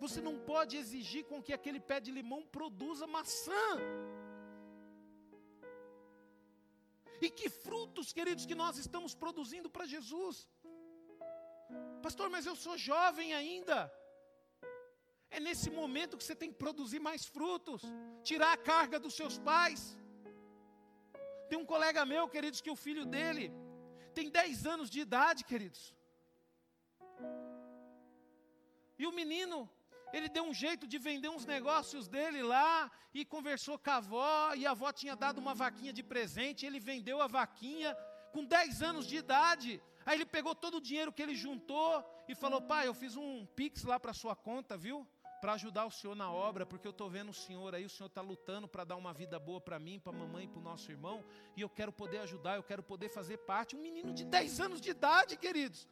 Speaker 1: Você não pode exigir com que aquele pé de limão produza maçã. E que frutos, queridos, que nós estamos produzindo para Jesus? Pastor, mas eu sou jovem ainda. É nesse momento que você tem que produzir mais frutos, tirar a carga dos seus pais. Tem um colega meu, queridos, que o filho dele tem 10 anos de idade, queridos. E o menino, ele deu um jeito de vender uns negócios dele lá e conversou com a avó, e a avó tinha dado uma vaquinha de presente, ele vendeu a vaquinha com 10 anos de idade. Aí ele pegou todo o dinheiro que ele juntou e falou: Pai, eu fiz um pix lá para sua conta, viu? Para ajudar o senhor na obra, porque eu estou vendo o senhor aí, o senhor está lutando para dar uma vida boa para mim, para a mamãe e para o nosso irmão, e eu quero poder ajudar, eu quero poder fazer parte. Um menino de 10 anos de idade, queridos.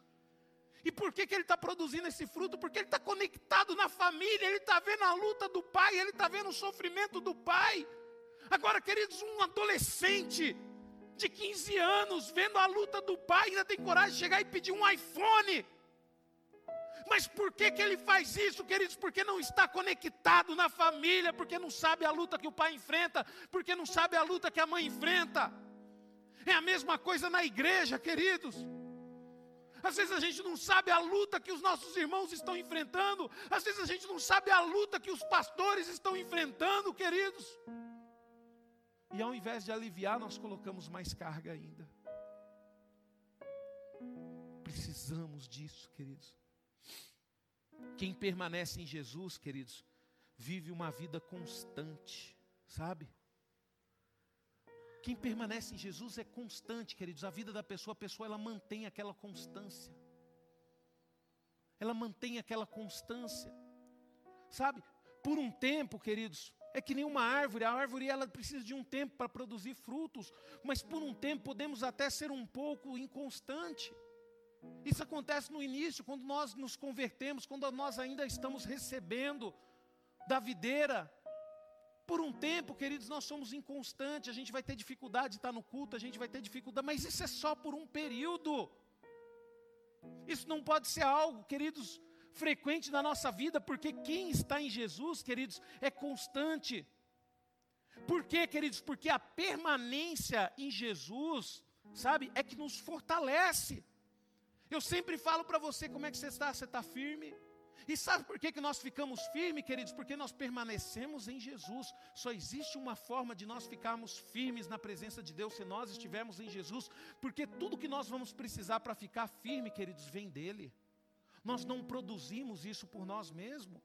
Speaker 1: E por que, que ele está produzindo esse fruto? Porque ele está conectado na família, ele está vendo a luta do pai, ele está vendo o sofrimento do pai. Agora, queridos, um adolescente de 15 anos, vendo a luta do pai, ainda tem coragem de chegar e pedir um iPhone. Mas por que, que ele faz isso, queridos? Porque não está conectado na família, porque não sabe a luta que o pai enfrenta, porque não sabe a luta que a mãe enfrenta. É a mesma coisa na igreja, queridos. Às vezes a gente não sabe a luta que os nossos irmãos estão enfrentando, às vezes a gente não sabe a luta que os pastores estão enfrentando, queridos. E ao invés de aliviar, nós colocamos mais carga ainda. Precisamos disso, queridos. Quem permanece em Jesus, queridos, vive uma vida constante, sabe? Quem permanece em Jesus é constante, queridos. A vida da pessoa, a pessoa ela mantém aquela constância. Ela mantém aquela constância. Sabe? Por um tempo, queridos, é que nem uma árvore, a árvore ela precisa de um tempo para produzir frutos, mas por um tempo podemos até ser um pouco inconstante. Isso acontece no início, quando nós nos convertemos, quando nós ainda estamos recebendo da videira. Por um tempo, queridos, nós somos inconstantes, a gente vai ter dificuldade de estar no culto, a gente vai ter dificuldade, mas isso é só por um período. Isso não pode ser algo, queridos, frequente na nossa vida, porque quem está em Jesus, queridos, é constante. Por quê, queridos? Porque a permanência em Jesus, sabe, é que nos fortalece. Eu sempre falo para você como é que você está, você está firme. E sabe por que, que nós ficamos firmes, queridos? Porque nós permanecemos em Jesus. Só existe uma forma de nós ficarmos firmes na presença de Deus se nós estivermos em Jesus. Porque tudo que nós vamos precisar para ficar firme, queridos, vem dEle. Nós não produzimos isso por nós mesmos.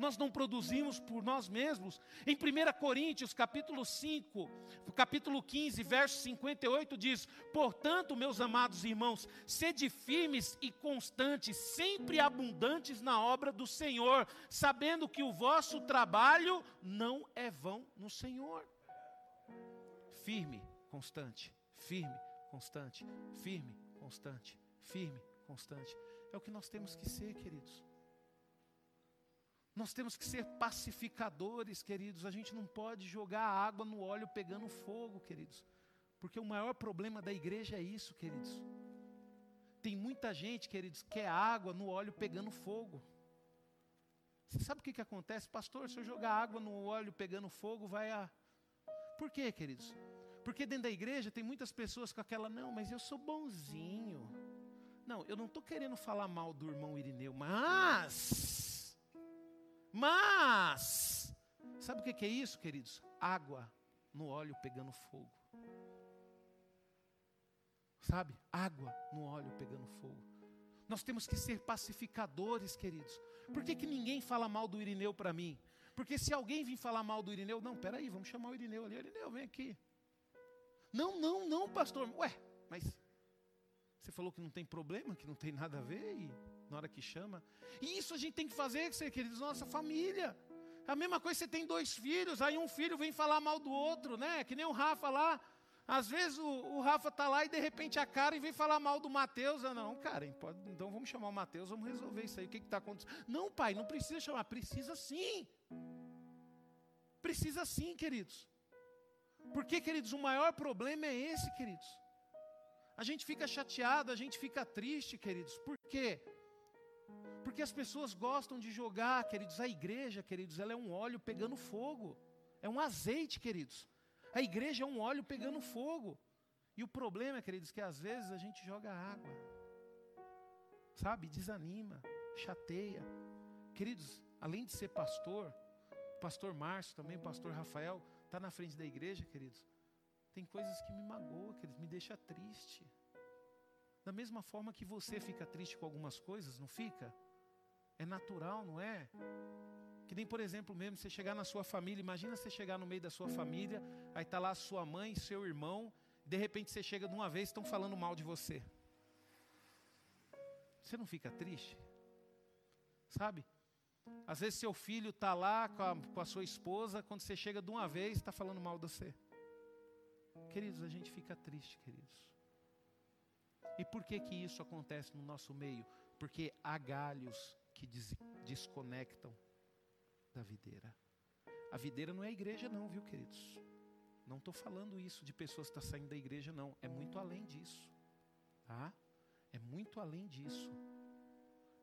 Speaker 1: Nós não produzimos por nós mesmos. Em 1 Coríntios, capítulo 5, capítulo 15, verso 58 diz: "Portanto, meus amados irmãos, sede firmes e constantes, sempre abundantes na obra do Senhor, sabendo que o vosso trabalho não é vão no Senhor." Firme, constante, firme, constante, firme, constante, firme, constante. É o que nós temos que ser, queridos. Nós temos que ser pacificadores, queridos. A gente não pode jogar água no óleo pegando fogo, queridos. Porque o maior problema da igreja é isso, queridos. Tem muita gente, queridos, que é água no óleo pegando fogo. Você sabe o que, que acontece? Pastor, se eu jogar água no óleo pegando fogo, vai a. Por quê, queridos? Porque dentro da igreja tem muitas pessoas com aquela, não, mas eu sou bonzinho. Não, eu não estou querendo falar mal do irmão Irineu, mas. Mas. Sabe o que é isso, queridos? Água no óleo pegando fogo. Sabe? Água no óleo pegando fogo. Nós temos que ser pacificadores, queridos. Por que, que ninguém fala mal do Irineu para mim? Porque se alguém vir falar mal do Irineu, não, peraí, vamos chamar o Irineu ali. Irineu, vem aqui. Não, não, não, pastor. Ué, mas você falou que não tem problema, que não tem nada a ver, e na hora que chama. E isso a gente tem que fazer, queridos, nossa família. A mesma coisa, você tem dois filhos, aí um filho vem falar mal do outro, né? Que nem o Rafa lá. Às vezes o, o Rafa está lá e de repente a Karen vem falar mal do Mateus. Ah, não, Karen, pode, então vamos chamar o Mateus, vamos resolver isso aí. O que está acontecendo? Não, pai, não precisa chamar, precisa sim. Precisa sim, queridos. Porque, queridos, o maior problema é esse, queridos. A gente fica chateado, a gente fica triste, queridos. Por quê? Porque as pessoas gostam de jogar, queridos. A igreja, queridos, ela é um óleo pegando fogo. É um azeite, queridos. A igreja é um óleo pegando fogo. E o problema, queridos, é que às vezes a gente joga água. Sabe? Desanima, chateia. Queridos, além de ser pastor, pastor Márcio também, pastor Rafael, está na frente da igreja, queridos. Tem coisas que me magoam, queridos, me deixa triste. Da mesma forma que você fica triste com algumas coisas, não fica? É natural, não é? Que nem, por exemplo, mesmo você chegar na sua família, imagina você chegar no meio da sua família, aí está lá sua mãe, seu irmão, de repente você chega de uma vez estão falando mal de você. Você não fica triste? Sabe? Às vezes seu filho está lá com a, com a, sua esposa, quando você chega de uma vez, está falando mal de você. Queridos, a gente fica triste, queridos. E por que que isso acontece no nosso meio? Porque há galhos que des desconectam da videira. A videira não é a igreja não, viu, queridos? Não estou falando isso de pessoas que estão tá saindo da igreja, não. É muito além disso. Tá? É muito além disso.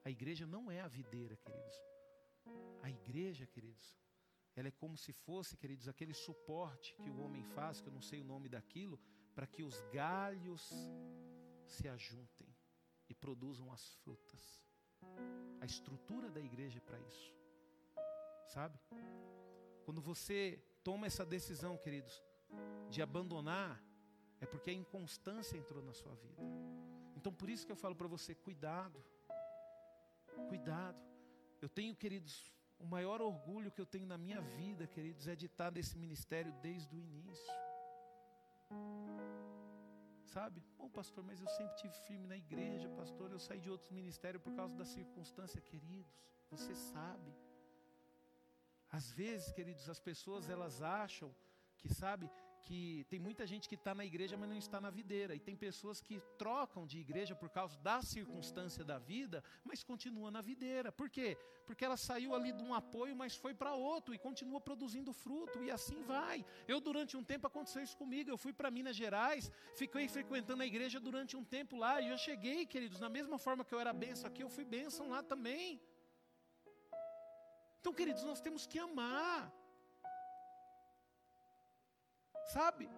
Speaker 1: A igreja não é a videira, queridos. A igreja, queridos, ela é como se fosse, queridos, aquele suporte que o homem faz, que eu não sei o nome daquilo, para que os galhos se ajuntem e produzam as frutas. A estrutura da igreja é para isso. Sabe? Quando você toma essa decisão, queridos, de abandonar, é porque a inconstância entrou na sua vida. Então por isso que eu falo para você, cuidado. Cuidado. Eu tenho, queridos, o maior orgulho que eu tenho na minha vida, queridos, é de estar nesse ministério desde o início. Sabe? Bom, pastor, mas eu sempre tive firme na igreja, pastor. Eu saí de outros ministérios por causa da circunstância, queridos. Você sabe. Às vezes, queridos, as pessoas elas acham que, sabe, que tem muita gente que está na igreja, mas não está na videira. E tem pessoas que trocam de igreja por causa da circunstância da vida, mas continua na videira. Por quê? Porque ela saiu ali de um apoio, mas foi para outro e continua produzindo fruto, e assim vai. Eu, durante um tempo, aconteceu isso comigo. Eu fui para Minas Gerais, fiquei frequentando a igreja durante um tempo lá, e eu cheguei, queridos, na mesma forma que eu era benção aqui, eu fui benção lá também. Então, queridos, nós temos que amar. Sabe?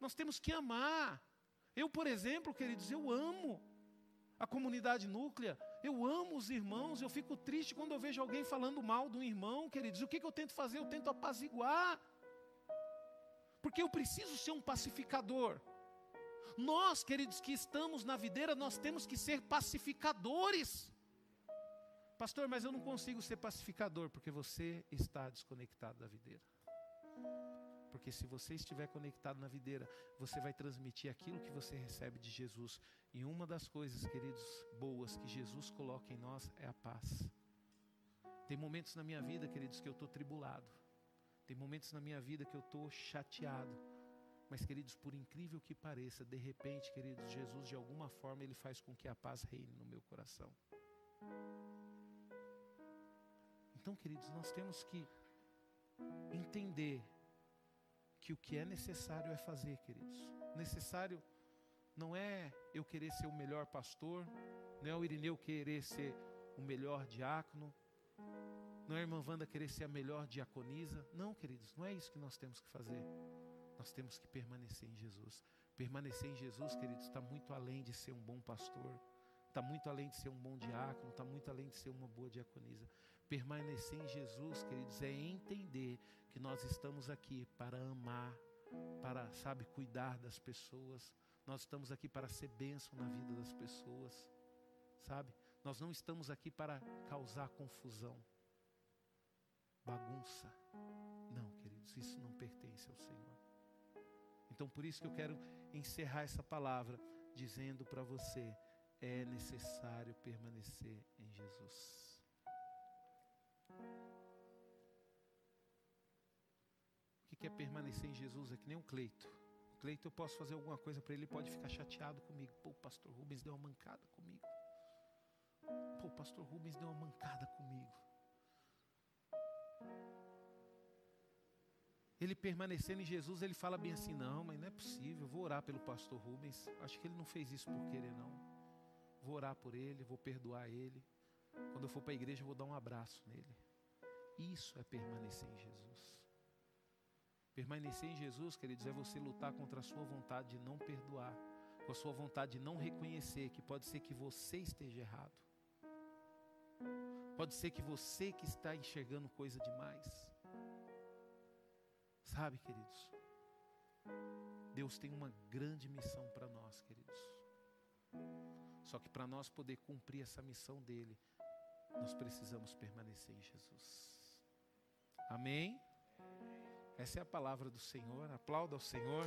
Speaker 1: Nós temos que amar. Eu, por exemplo, queridos, eu amo a comunidade núclea, eu amo os irmãos, eu fico triste quando eu vejo alguém falando mal de um irmão, queridos. O que, que eu tento fazer? Eu tento apaziguar. Porque eu preciso ser um pacificador. Nós, queridos, que estamos na videira, nós temos que ser pacificadores. Pastor, mas eu não consigo ser pacificador porque você está desconectado da videira. Porque se você estiver conectado na videira, você vai transmitir aquilo que você recebe de Jesus. E uma das coisas, queridos, boas que Jesus coloca em nós é a paz. Tem momentos na minha vida, queridos, que eu estou tribulado. Tem momentos na minha vida que eu estou chateado. Mas, queridos, por incrível que pareça, de repente, queridos, Jesus, de alguma forma, Ele faz com que a paz reine no meu coração. Então, queridos, nós temos que entender que o que é necessário é fazer, queridos. Necessário não é eu querer ser o melhor pastor, não é o Irineu querer ser o melhor diácono, não é a irmã Wanda querer ser a melhor diaconisa. Não, queridos, não é isso que nós temos que fazer. Nós temos que permanecer em Jesus. Permanecer em Jesus, queridos, está muito além de ser um bom pastor, está muito além de ser um bom diácono, está muito além de ser uma boa diaconisa. Permanecer em Jesus, queridos, é entender que nós estamos aqui para amar, para, sabe, cuidar das pessoas. Nós estamos aqui para ser bênção na vida das pessoas, sabe? Nós não estamos aqui para causar confusão, bagunça. Não, queridos, isso não pertence ao Senhor. Então, por isso que eu quero encerrar essa palavra dizendo para você: é necessário permanecer em Jesus. Quer permanecer em Jesus é que nem um Cleito. O Cleito eu posso fazer alguma coisa para ele, ele pode ficar chateado comigo. Pô, o pastor Rubens deu uma mancada comigo. Pô, o pastor Rubens deu uma mancada comigo. Ele permanecendo em Jesus, ele fala bem assim: não, mas não é possível, vou orar pelo pastor Rubens. Acho que ele não fez isso por querer, não. Vou orar por ele, vou perdoar ele. Quando eu for para a igreja, eu vou dar um abraço nele. Isso é permanecer em Jesus. Permanecer em Jesus, queridos, é você lutar contra a sua vontade de não perdoar, com a sua vontade de não reconhecer que pode ser que você esteja errado. Pode ser que você que está enxergando coisa demais. Sabe, queridos? Deus tem uma grande missão para nós, queridos. Só que para nós poder cumprir essa missão dele, nós precisamos permanecer em Jesus. Amém? Essa é a palavra do Senhor. Aplauda ao Senhor.